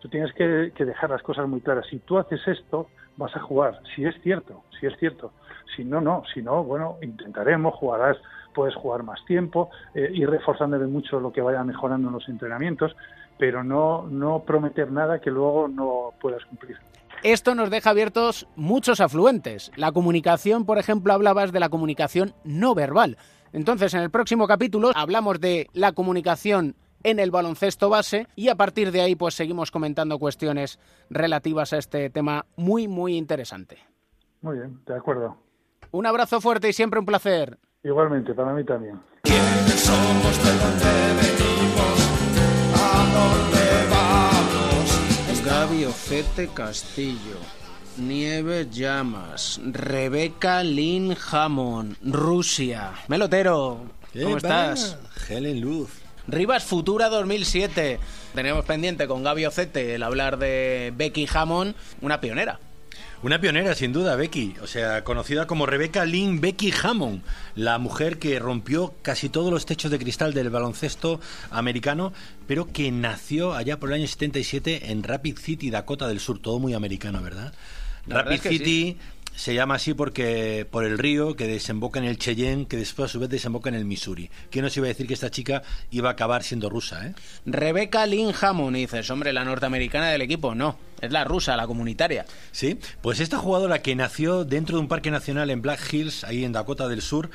Tú tienes que, que dejar las cosas muy claras. Si tú haces esto, vas a jugar. Si es cierto, si es cierto. Si no, no. Si no, bueno, intentaremos, jugarás, puedes jugar más tiempo, eh, ir reforzándole mucho lo que vaya mejorando en los entrenamientos, pero no, no prometer nada que luego no puedas cumplir. Esto nos deja abiertos muchos afluentes. La comunicación, por ejemplo, hablabas de la comunicación no verbal. Entonces, en el próximo capítulo hablamos de la comunicación en el baloncesto base y a partir de ahí pues seguimos comentando cuestiones relativas a este tema muy muy interesante. Muy bien, de acuerdo. Un abrazo fuerte y siempre un placer. Igualmente, para mí también. ¿Quiénes somos Gaby Ocete Castillo. Nieves Llamas. Rebeca Lynn Hammond. Rusia. Melotero. ¿Cómo estás? Helen Luz. Rivas Futura 2007. Tenemos pendiente con Gaby Ocete el hablar de Becky Hammond, una pionera. Una pionera, sin duda, Becky. O sea, conocida como Rebecca Lynn Becky Hammond, la mujer que rompió casi todos los techos de cristal del baloncesto americano, pero que nació allá por el año 77 en Rapid City, Dakota del Sur. Todo muy americano, ¿verdad? La verdad Rapid es que City sí. Se llama así porque por el río que desemboca en el Cheyenne, que después a su vez desemboca en el Missouri. ¿Quién nos iba a decir que esta chica iba a acabar siendo rusa, eh? Rebeca Lynn Hammond. Y dices, hombre, la norteamericana del equipo. No, es la rusa, la comunitaria. Sí, pues esta jugadora que nació dentro de un parque nacional en Black Hills, ahí en Dakota del Sur,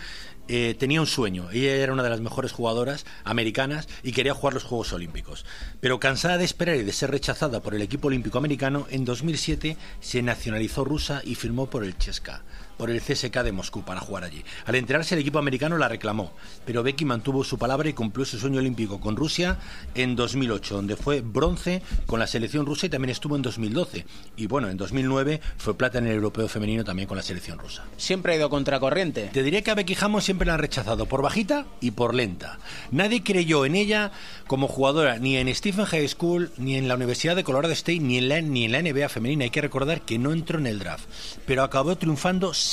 eh, tenía un sueño. Ella era una de las mejores jugadoras americanas y quería jugar los Juegos Olímpicos. Pero cansada de esperar y de ser rechazada por el equipo olímpico americano, en 2007 se nacionalizó rusa y firmó por el Chesca por el CSK de Moscú para jugar allí. Al enterarse el equipo americano la reclamó, pero Becky mantuvo su palabra y cumplió su sueño olímpico con Rusia en 2008, donde fue bronce con la selección rusa y también estuvo en 2012. Y bueno, en 2009 fue plata en el europeo femenino también con la selección rusa. Siempre ha ido contracorriente. Te diré que a Becky Hammond siempre la han rechazado por bajita y por lenta. Nadie creyó en ella como jugadora ni en Stephen High School, ni en la Universidad de Colorado State, ni en la, ni en la NBA femenina. Hay que recordar que no entró en el draft, pero acabó triunfando siempre.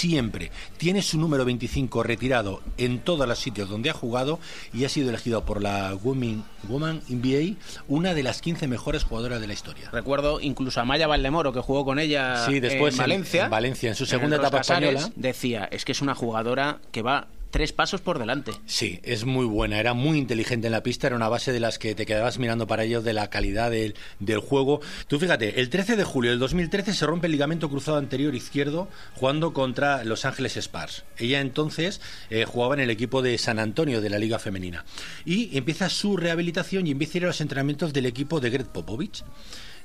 Tiene su número 25 retirado en todos los sitios donde ha jugado y ha sido elegido por la Women, Woman NBA una de las 15 mejores jugadoras de la historia. Recuerdo incluso a Maya Valdemoro, que jugó con ella Sí, después en en- Valencia. en Valencia, en su segunda etapa Casares, española. Decía, es que es una jugadora que va tres pasos por delante. Sí, es muy buena, era muy inteligente en la pista, era una base de las que te quedabas mirando para ellos de la calidad del, del juego. Tú fíjate, el 13 de julio del 2013 se rompe el ligamento cruzado anterior izquierdo jugando contra Los Ángeles Spurs. Ella entonces eh, jugaba en el equipo de San Antonio de la Liga Femenina y empieza su rehabilitación y empieza a ir a los entrenamientos del equipo de Greg Popovich.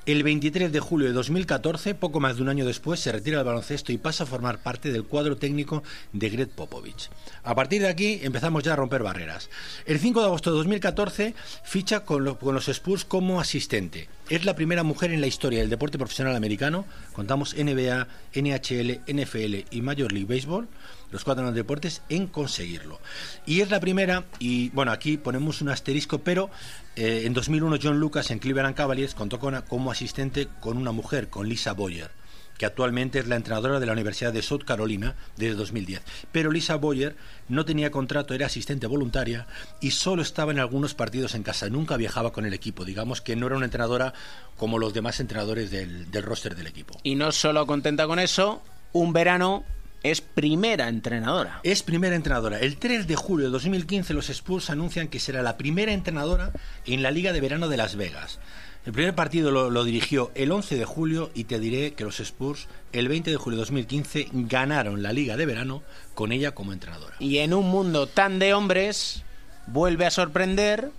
El 23 de julio de 2014, poco más de un año después, se retira del baloncesto y pasa a formar parte del cuadro técnico de Greg Popovich. A partir de aquí empezamos ya a romper barreras. El 5 de agosto de 2014 ficha con, con los Spurs como asistente. Es la primera mujer en la historia del deporte profesional americano. Contamos NBA, NHL, NFL y Major League Baseball, los cuatro deportes, en conseguirlo. Y es la primera, y bueno, aquí ponemos un asterisco, pero eh, en 2001 John Lucas en Cleveland Cavaliers contó con- como asistente con una mujer, con Lisa Boyer que actualmente es la entrenadora de la Universidad de South Carolina desde 2010. Pero Lisa Boyer no tenía contrato, era asistente voluntaria y solo estaba en algunos partidos en casa, nunca viajaba con el equipo. Digamos que no era una entrenadora como los demás entrenadores del, del roster del equipo. Y no solo contenta con eso, un verano es primera entrenadora. Es primera entrenadora. El 3 de julio de 2015 los Spurs anuncian que será la primera entrenadora en la Liga de Verano de Las Vegas. El primer partido lo, lo dirigió el 11 de julio y te diré que los Spurs el 20 de julio de 2015 ganaron la Liga de Verano con ella como entrenadora. Y en un mundo tan de hombres, vuelve a sorprender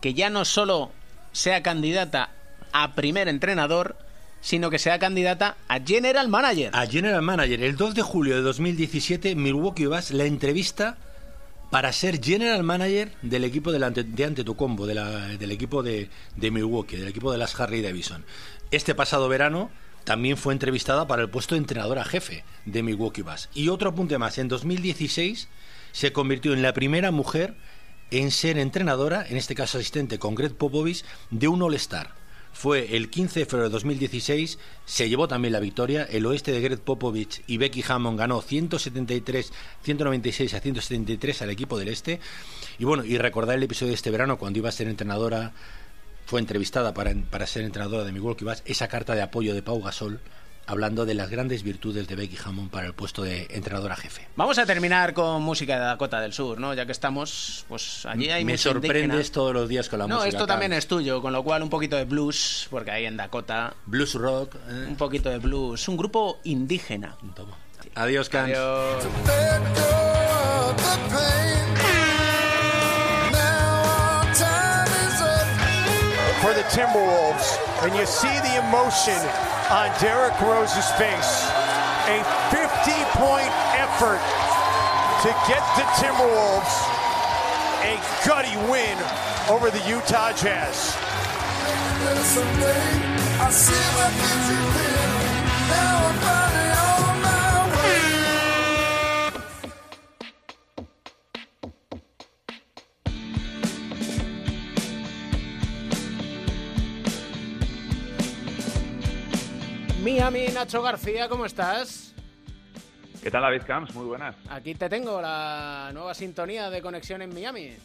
que ya no solo sea candidata a primer entrenador, sino que sea candidata a general manager. A General Manager, el 2 de julio de 2017, Milwaukee Bucks la entrevista para ser General Manager del equipo de, la, de Antetokounmpo, de la- del equipo de, de Milwaukee, del equipo de las Harley Davidson. Este pasado verano también fue entrevistada para el puesto de entrenadora jefe de Milwaukee Bucks. Y otro apunte más, en 2016 se convirtió en la primera mujer en ser entrenadora, en este caso asistente con Greg Popovich, de un All-Star fue el 15 de febrero de 2016, se llevó también la victoria, el oeste de Greg Popovich y Becky Hammond ganó 173, 196 a 173 al equipo del este. Y bueno, y recordar el episodio de este verano cuando iba a ser entrenadora, fue entrevistada para, para ser entrenadora de Milwaukee Bucks, esa carta de apoyo de Pau Gasol hablando de las grandes virtudes de Becky Hammond para el puesto de entrenadora jefe. Vamos a terminar con música de Dakota del Sur, ¿no? Ya que estamos, pues allí hay Me sorprendes indígena. todos los días con la No, música. esto Carl. también es tuyo, con lo cual un poquito de blues, porque ahí en Dakota. Blues rock. Un poquito de blues. Un grupo indígena. Adiós, Cans. Adiós. for the Timberwolves, and you see the emotion on Derrick Rose's face. A 50-point effort to get the Timberwolves a gutty win over the Utah Jazz. Miami, Nacho García, ¿cómo estás? ¿Qué tal, David Camps? Muy buenas. Aquí te tengo la nueva sintonía de conexión en Miami.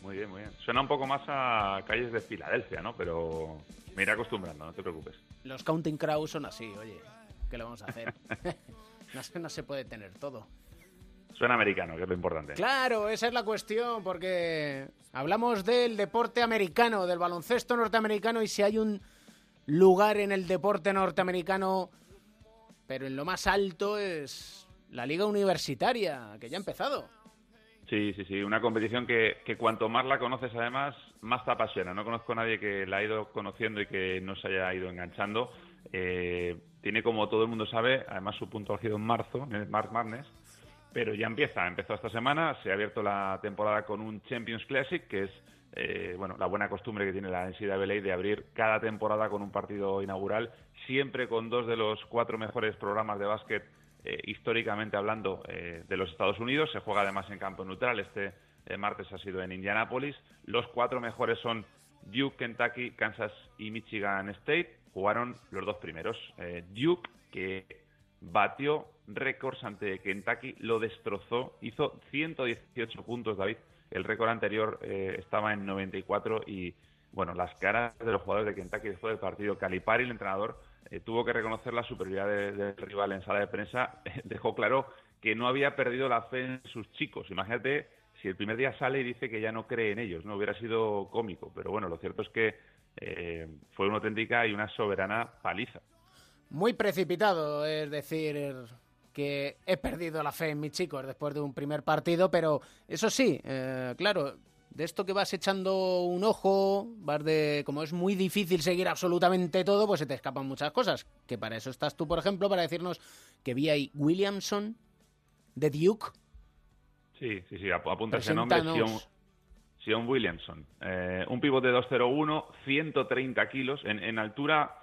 Muy bien, muy bien. Suena un poco más a calles de Filadelfia, ¿no? Pero me iré acostumbrando, no te preocupes. Los Counting Crows son así, oye. ¿Qué le vamos a hacer? no, no se puede tener todo. Suena americano, que es lo importante. Claro, esa es la cuestión, porque hablamos del deporte americano, del baloncesto norteamericano, y si hay un lugar en el deporte norteamericano, pero en lo más alto es la liga universitaria, que ya ha empezado. Sí, sí, sí. Una competición que, que cuanto más la conoces, además, más te apasiona. No conozco a nadie que la ha ido conociendo y que no se haya ido enganchando. Eh, tiene, como todo el mundo sabe, además su punto ha sido en marzo, en el March Madness, pero ya empieza. Empezó esta semana, se ha abierto la temporada con un Champions Classic, que es eh, bueno, la buena costumbre que tiene la NCAA de abrir cada temporada con un partido inaugural, siempre con dos de los cuatro mejores programas de básquet eh, históricamente hablando eh, de los Estados Unidos. Se juega además en campo neutral. Este eh, martes ha sido en Indianápolis. Los cuatro mejores son Duke, Kentucky, Kansas y Michigan State. Jugaron los dos primeros. Duke, que batió récords ante Kentucky, lo destrozó, hizo 118 puntos, David. El récord anterior eh, estaba en 94 y, bueno, las caras de los jugadores de Kentucky después del partido. Calipari, el entrenador, eh, tuvo que reconocer la superioridad de- del rival en sala de prensa. Dejó claro que no había perdido la fe en sus chicos. Imagínate si el primer día sale y dice que ya no cree en ellos, no hubiera sido cómico. Pero bueno, lo cierto es que eh, fue una auténtica y una soberana paliza. Muy precipitado, es decir, que he perdido la fe en mis chicos después de un primer partido, pero eso sí, eh, claro, de esto que vas echando un ojo, vas de, como es muy difícil seguir absolutamente todo, pues se te escapan muchas cosas. Que para eso estás tú, por ejemplo, para decirnos que vi ahí Williamson de Duke. Sí, sí, sí, ap- apunta ese nombre, Sion, Williamson. Eh, un pivote de 2'01, 130 kilos. En, en altura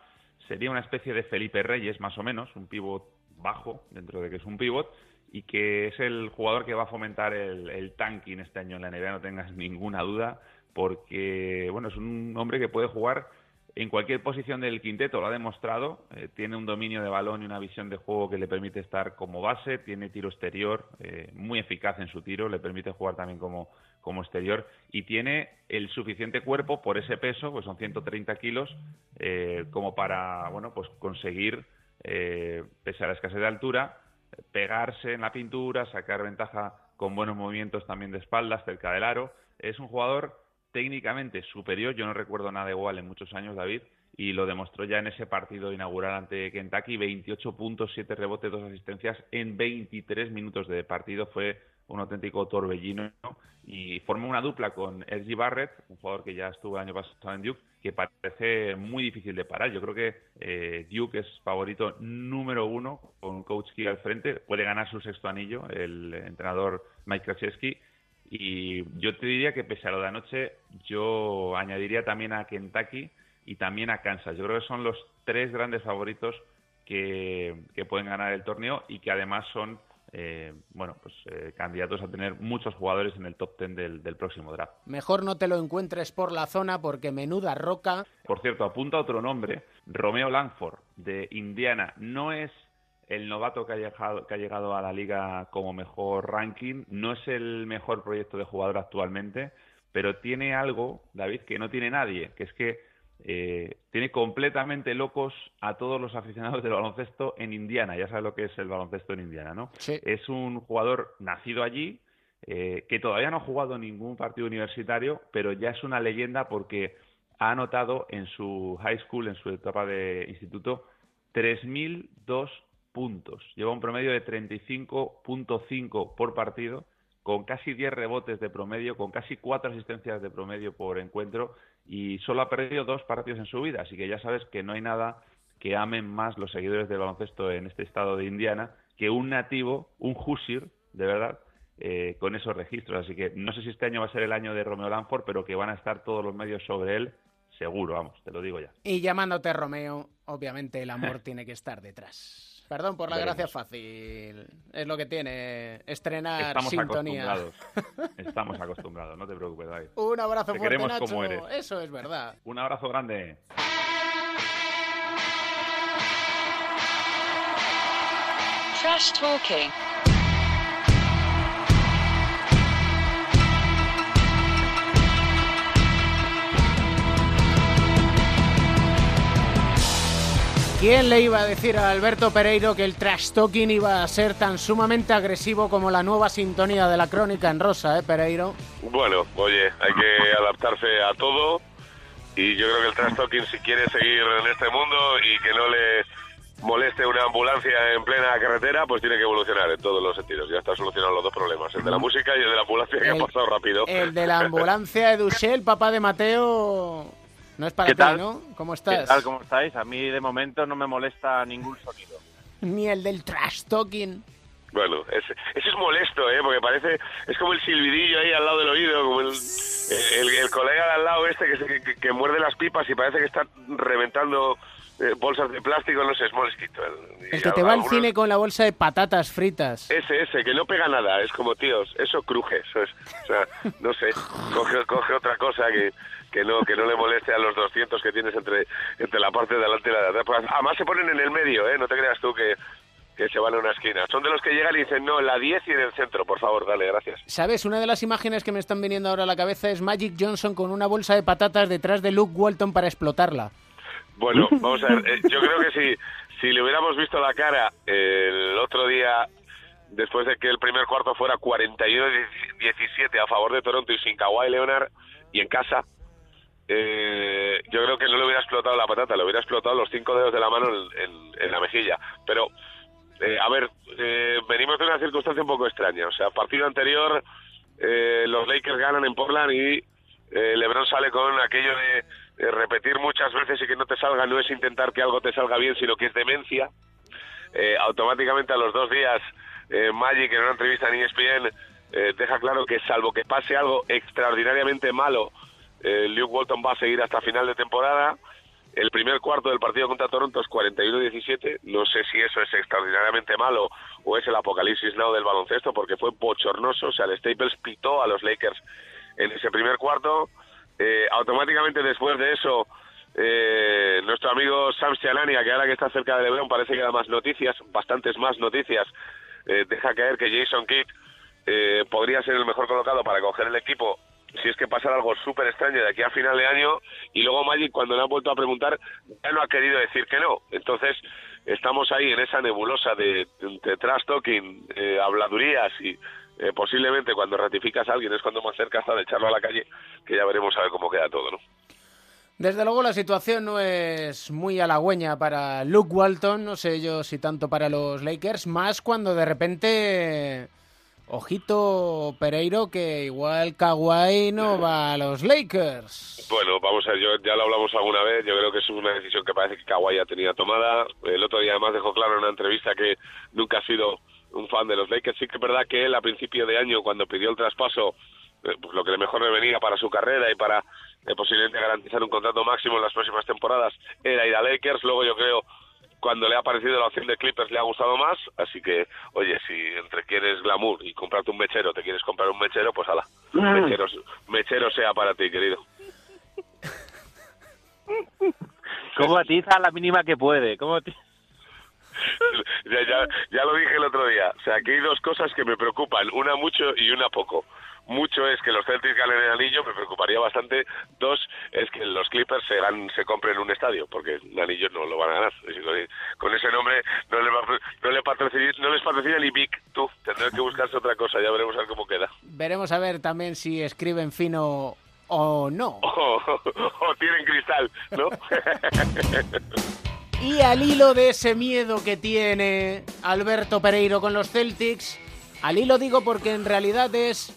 sería una especie de Felipe Reyes, más o menos, un pivot bajo, dentro de que es un pivot, y que es el jugador que va a fomentar el, tanking este año en la NBA, no tengas ninguna duda, porque, bueno, es un hombre que puede jugar en cualquier posición del quinteto, lo ha demostrado, eh, tiene un dominio de balón y una visión de juego que le permite estar como base, tiene tiro exterior, eh, muy eficaz en su tiro, le permite jugar también como, como exterior y tiene el suficiente cuerpo por ese peso, pues son 130 kilos, eh, como para, bueno, pues conseguir, eh, pese a la escasez de altura, pegarse en la pintura, sacar ventaja con buenos movimientos también de espaldas cerca del aro. Es un jugador técnicamente superior, yo no recuerdo nada igual en muchos años, David, y lo demostró ya en ese partido inaugural ante Kentucky, 28 puntos, 7 rebotes, 2 asistencias en 23 minutos de partido, fue un auténtico torbellino ¿no? y formó una dupla con RG Barrett, un jugador que ya estuvo el año pasado en Duke, que parece muy difícil de parar. Yo creo que eh, Duke es favorito número uno con Coach Key al frente, puede ganar su sexto anillo, el entrenador Mike Krzyzewski, y yo te diría que pese a lo de anoche, yo añadiría también a Kentucky y también a Kansas. Yo creo que son los tres grandes favoritos que pueden ganar el torneo y que además son eh, bueno pues eh, candidatos a tener muchos jugadores en el top ten del, del próximo draft. Mejor no te lo encuentres por la zona porque menuda roca. Por cierto, apunta otro nombre, Romeo Langford, de Indiana. No es el novato que ha, llegado, que ha llegado a la liga como mejor ranking, no es el mejor proyecto de jugador actualmente, pero tiene algo, David, que no tiene nadie, que es que eh, tiene completamente locos a todos los aficionados del baloncesto en Indiana. Ya sabes lo que es el baloncesto en Indiana, ¿no? Sí. Es un jugador nacido allí, eh, que todavía no ha jugado ningún partido universitario, pero ya es una leyenda porque ha anotado en su high school, en su etapa de instituto, 3.002 puntos. Lleva un promedio de 35.5 por partido, con casi 10 rebotes de promedio, con casi 4 asistencias de promedio por encuentro y solo ha perdido dos partidos en su vida. Así que ya sabes que no hay nada que amen más los seguidores del baloncesto en este estado de Indiana que un nativo, un Hoosier, de verdad, eh, con esos registros. Así que no sé si este año va a ser el año de Romeo Lanford, pero que van a estar todos los medios sobre él seguro, vamos, te lo digo ya. Y llamándote Romeo, obviamente el amor tiene que estar detrás. Perdón por la Veremos. gracia fácil. Es lo que tiene estrenar Estamos sintonía. acostumbrados. Estamos acostumbrados, no te preocupes, David. Un abrazo Te fuerte, queremos Nacho. como eres. Eso es verdad. Un abrazo grande. Trash talking. ¿Quién le iba a decir a Alberto Pereiro que el trash talking iba a ser tan sumamente agresivo como la nueva sintonía de la crónica en rosa, eh, Pereiro? Bueno, oye, hay que adaptarse a todo y yo creo que el trash talking si quiere seguir en este mundo y que no le moleste una ambulancia en plena carretera, pues tiene que evolucionar en todos los sentidos. Ya está solucionado los dos problemas, el de la música y el de la ambulancia que El- ha pasado rápido. El de la ambulancia de Duchel, papá de Mateo, no es para ¿Qué ti, tal? ¿no? ¿Cómo ¿Qué estás? tal? ¿Cómo estáis? A mí de momento no me molesta ningún sonido. Ni el del trash talking. Bueno, ese, ese es molesto, ¿eh? Porque parece, es como el silbidillo ahí al lado del oído, como el, el, el colega de al lado este que, se- que, que muerde las pipas y parece que está reventando eh, bolsas de plástico, no sé, es molestito. El, El que te va al cine con la bolsa de patatas fritas. Ese, ese, que no pega nada, es como, tíos, eso cruje, eso es, o sea, no sé, coge, coge otra cosa que, que no que no le moleste a los 200 que tienes entre, entre la parte de delante y la de atrás. Pues, además se ponen en el medio, ¿eh? No te creas tú que, que se van a una esquina. Son de los que llegan y dicen, no, la 10 y en el centro, por favor, dale, gracias. ¿Sabes? Una de las imágenes que me están viniendo ahora a la cabeza es Magic Johnson con una bolsa de patatas detrás de Luke Walton para explotarla. Bueno, vamos a ver, eh, yo creo que si, si le hubiéramos visto la cara eh, el otro día, después de que el primer cuarto fuera 41-17 a favor de Toronto y sin Kawhi Leonard y en casa, eh, yo creo que no le hubiera explotado la patata, le hubiera explotado los cinco dedos de la mano en, en- en la mejilla. Pero, eh, a ver, eh, venimos de una circunstancia un poco extraña. O sea, partido anterior, eh, los Lakers ganan en Portland y eh, LeBron sale con aquello de, de repetir muchas veces y que no te salga, no es intentar que algo te salga bien, sino que es demencia. Eh, automáticamente a los dos días, eh, Magic en una entrevista en ESPN eh, deja claro que salvo que pase algo extraordinariamente malo, eh, Luke Walton va a seguir hasta final de temporada. El primer cuarto del partido contra Toronto es 41-17. No sé si eso es extraordinariamente malo o es el apocalipsis now del baloncesto, porque fue bochornoso. O sea, el Staples pitó a los Lakers en ese primer cuarto. Eh, automáticamente después de eso, eh, nuestro amigo Sam Cialania, que ahora que está cerca de LeBron parece que da más noticias, bastantes más noticias, eh, deja caer que Jason Kidd eh, podría ser el mejor colocado para coger el equipo si es que pasa algo súper extraño de aquí a final de año. Y luego Magic cuando le han vuelto a preguntar ya no ha querido decir que no. Entonces estamos ahí en esa nebulosa de, de trash talking eh, habladurías y eh, posiblemente cuando ratificas a alguien es cuando más cerca está de echarlo a la calle que ya veremos a ver cómo queda todo ¿no? Desde luego la situación no es muy halagüeña para Luke Walton, no sé yo si tanto para los Lakers, más cuando de repente, ojito Pereiro, que igual Kawhi no va a los Lakers. Bueno, vamos a ver, yo, ya lo hablamos alguna vez, yo creo que es una decisión que parece que Kawhi ya tenía tomada. El otro día además dejó claro en una entrevista que nunca ha sido un fan de los Lakers. Sí que es verdad que él a principio de año, cuando pidió el traspaso, eh, pues lo que mejor le venía para su carrera y para eh, posiblemente garantizar un contrato máximo en las próximas temporadas era ir a Lakers. Luego yo creo cuando le ha parecido la opción de Clippers le ha gustado más, así que, oye, si entre quieres glamour y comprarte un mechero, te quieres comprar un mechero, pues ala, Mm. mechero, mechero sea para ti, querido. ¿Cómo atiza a la mínima que puede? ¿Cómo ati- ya, ya, ya lo dije el otro día. O sea, aquí hay dos cosas que me preocupan, una mucho y una poco. Mucho es que los Celtics ganen el anillo, me preocuparía bastante. Dos es que los Clippers se, gan- se compren un estadio, porque el anillo no lo van a ganar. Con- ese nombre no, le va- no, le patrocina, no les patrocina ni Vic. Tú, tendrás que buscarse otra cosa, ya veremos a ver cómo queda. Veremos a ver también si escriben fino o no. O, o tienen cristal, ¿no? Y al hilo de ese miedo que tiene Alberto Pereiro con los Celtics, al hilo digo porque en realidad es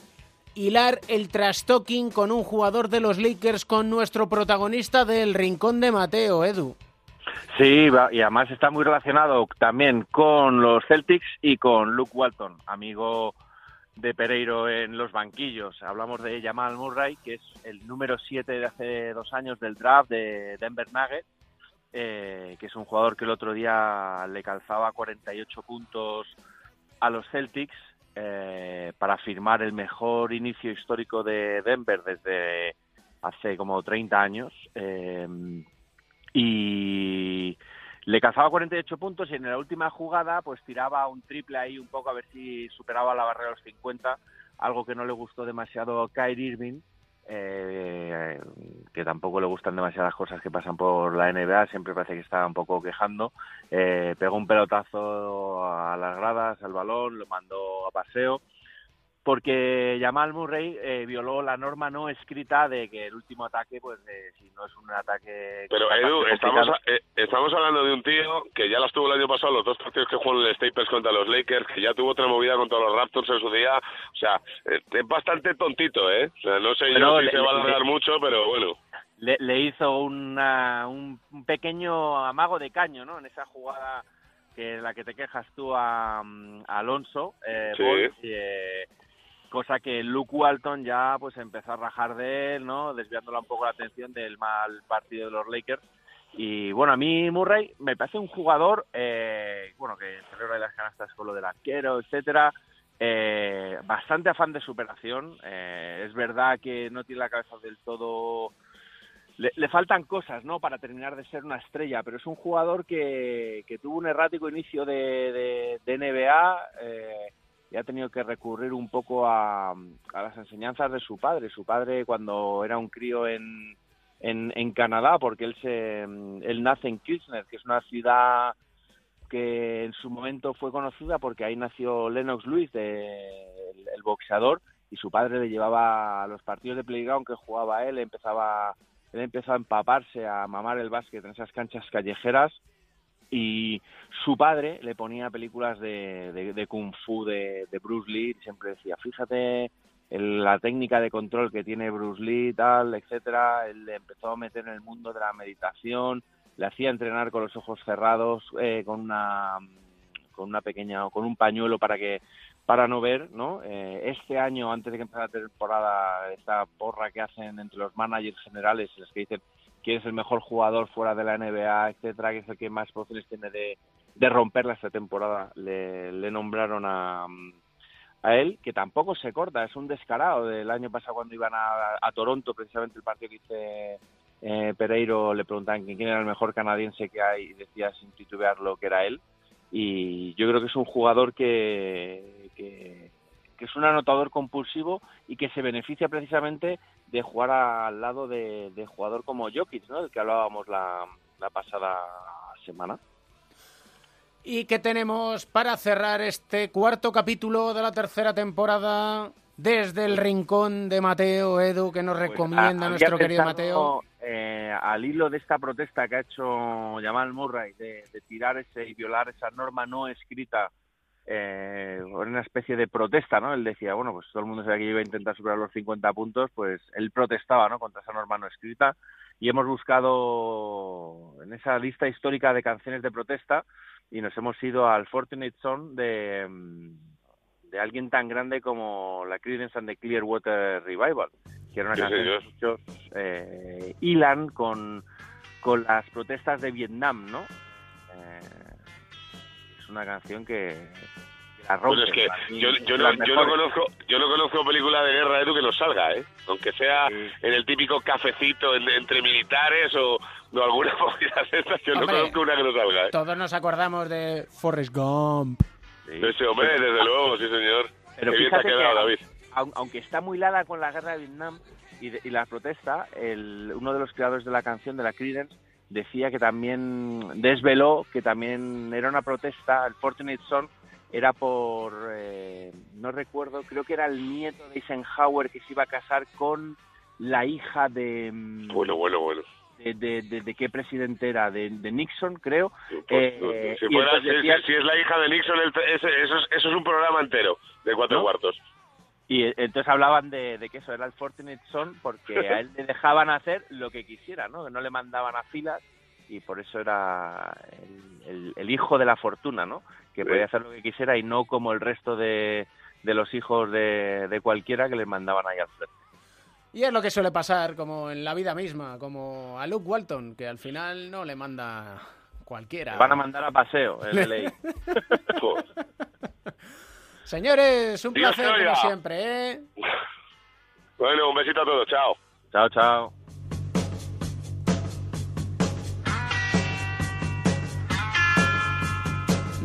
hilar el trash-talking con un jugador de los Lakers con nuestro protagonista del Rincón de Mateo, Edu. Sí, y además está muy relacionado también con los Celtics y con Luke Walton, amigo de Pereiro en los banquillos. Hablamos de Jamal Murray, que es el número 7 de hace dos años del draft de Denver Nuggets, eh, que es un jugador que el otro día le calzaba 48 puntos a los Celtics eh, para firmar el mejor inicio histórico de Denver desde hace como 30 años. eh, y le calzaba 48 puntos y en la última jugada pues tiraba un triple ahí un poco a ver si superaba la barrera de los 50, algo que no le gustó demasiado a Kyrie Irving, eh, que tampoco le gustan demasiadas cosas que pasan por la NBA, siempre parece que está un poco quejando. Eh, pegó un pelotazo a las gradas, al balón, lo mandó a paseo, porque Jamal Murray eh, violó la norma no escrita de que el último ataque, pues eh, si no es un ataque... Pero Edu, estamos, eh, estamos hablando de un tío que ya las tuvo el año pasado, los dos partidos que jugó en el Staples contra los Lakers, que ya tuvo otra movida contra los Raptors en su día. O sea, eh, es bastante tontito, ¿eh? O sea, no sé Pero yo si le- se va a alargar mucho, pero bueno. le, le hizo una, un, un pequeño amago de caño, ¿no? En esa jugada que la que te quejas tú a, mm, a Alonso, eh, Sí. Eh, cosa que Luke Walton ya pues empezó a rajar de él, ¿no? Desviándola un poco la atención del mal partido de los Lakers. Y bueno, a mí Murray me parece un jugador, eh, bueno, que celebra las canastas con lo del arquero, etcétera, eh, bastante afán de superación. Eh, es verdad que no tiene la cabeza del todo le, le faltan cosas, ¿no? Para terminar de ser una estrella, pero es un jugador que, tuvo un errático inicio de NBA eh, y ha tenido que recurrir un poco a, a las enseñanzas de su padre. Su padre, cuando era un crío en, en, en Canadá, porque él, se, él nace en Kirchner, que es una ciudad que en su momento fue conocida porque ahí nació Lennox Lewis, de- el, el boxeador, y su padre le llevaba a los partidos de playground que jugaba él, empezaba él empezó a empaparse, a mamar el básquet en esas canchas callejeras y su padre le ponía películas de, de, de kung fu de, de Bruce Lee siempre decía, fíjate el- la técnica de control que tiene Bruce Lee, tal, etcétera. Él le empezó a meter en el mundo de la meditación, le hacía entrenar con los ojos cerrados, eh, con una con una pequeña con un pañuelo para que para no ver, ¿no? Eh, este año, antes de que empezara la temporada, esta porra que hacen entre los managers generales, en los que dicen quién es el mejor jugador fuera de la NBA, etcétera, que es el que más posibilidades tiene de, romperla esta temporada, le, nombraron a, a él, que tampoco se corta, es un descarado. Del año pasado cuando iban a, a Toronto, precisamente el partido que hice eh, Pereiro, le preguntaban quién era el mejor canadiense que hay y decía sin titubearlo que era él. Y yo creo que es un jugador que, que es un anotador compulsivo y que se beneficia precisamente de jugar al lado de, de jugador como Jokic, ¿no? del que hablábamos la, la pasada semana. ¿Y qué tenemos para cerrar este cuarto capítulo de la tercera temporada desde el rincón de Mateo, Edu, que nos Pues, recomienda nuestro querido Mateo? eh, al hilo de esta protesta que ha hecho Jamal Murray de, de tirar ese y violar esa norma no escrita eh, una especie de protesta, ¿no? Él decía, bueno, pues todo el mundo sabía que iba a intentar superar los 50 puntos, pues él protestaba, ¿no? Contra esa norma no escrita y hemos buscado en esa lista histórica de canciones de protesta y nos hemos ido al Fortunate Son de, mm, de alguien tan grande como la Creedence and the Clearwater Revival, que era una canción que muchos eh, hilan con, con las protestas de Vietnam, ¿no? Eh, es una canción que, rompe. Bueno, es que yo, no, yo, no conozco, yo no conozco película de guerra, Edu, que nos salga, ¿eh? Aunque sea en el típico cafecito en- entre militares o, o alguna movida de estas, yo no conozco una que nos salga, ¿eh? Todos nos acordamos de Forrest Gump. De ese hombre, desde luego, sí, señor. Pero Qué bien te ha fíjate quedado, que, David. aunque está muy lada con la guerra de Vietnam y, de- y la protesta, el, uno de los creadores de la canción, de la Creedence, decía que también desveló que también era una protesta, el Fortunate Son era por, eh, no recuerdo, creo que era el nieto de Eisenhower que se iba a casar con la hija de... mm, Bueno, bueno, bueno. De, de, de- de qué presidente era, de, Nixon, creo. Pues, Eh, si, fuera, es la hija de Nixon, el- ese- eso, es, eso es un programa entero de cuatro ¿No? cuartos. Y eh, entonces hablaban de, de que eso era el Fortunate Son porque a él le dejaban hacer lo que quisiera, ¿no? Que no le mandaban a filas y por eso era el, el- el hijo de la fortuna, ¿no? Que podía hacer lo que quisiera y no como el resto de, de los hijos de, de cualquiera que les mandaban ahí al frente. Y es lo que suele pasar, como en la vida misma, como a Luke Walton, que al final no le manda cualquiera. Van a mandar a paseo el LA. Señores, un Dios placer como siempre, ¿eh? Bueno, un besito a todos, chao. Chao, chao.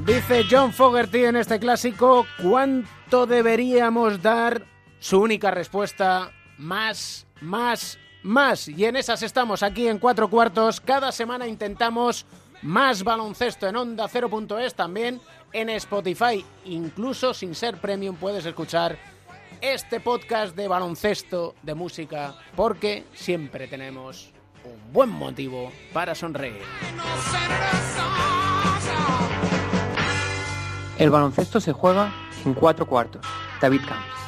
Dice John Fogerty en este clásico, ¿cuánto deberíamos dar? Su única respuesta, más, más, más. Y en esas estamos aquí en cuatro cuartos. Cada semana intentamos más baloncesto en Onda 0.es, también en Spotify. Incluso sin ser premium puedes escuchar este podcast de baloncesto, de música, porque siempre tenemos un buen motivo para sonreír. El baloncesto se juega en cuatro cuartos. David Camps.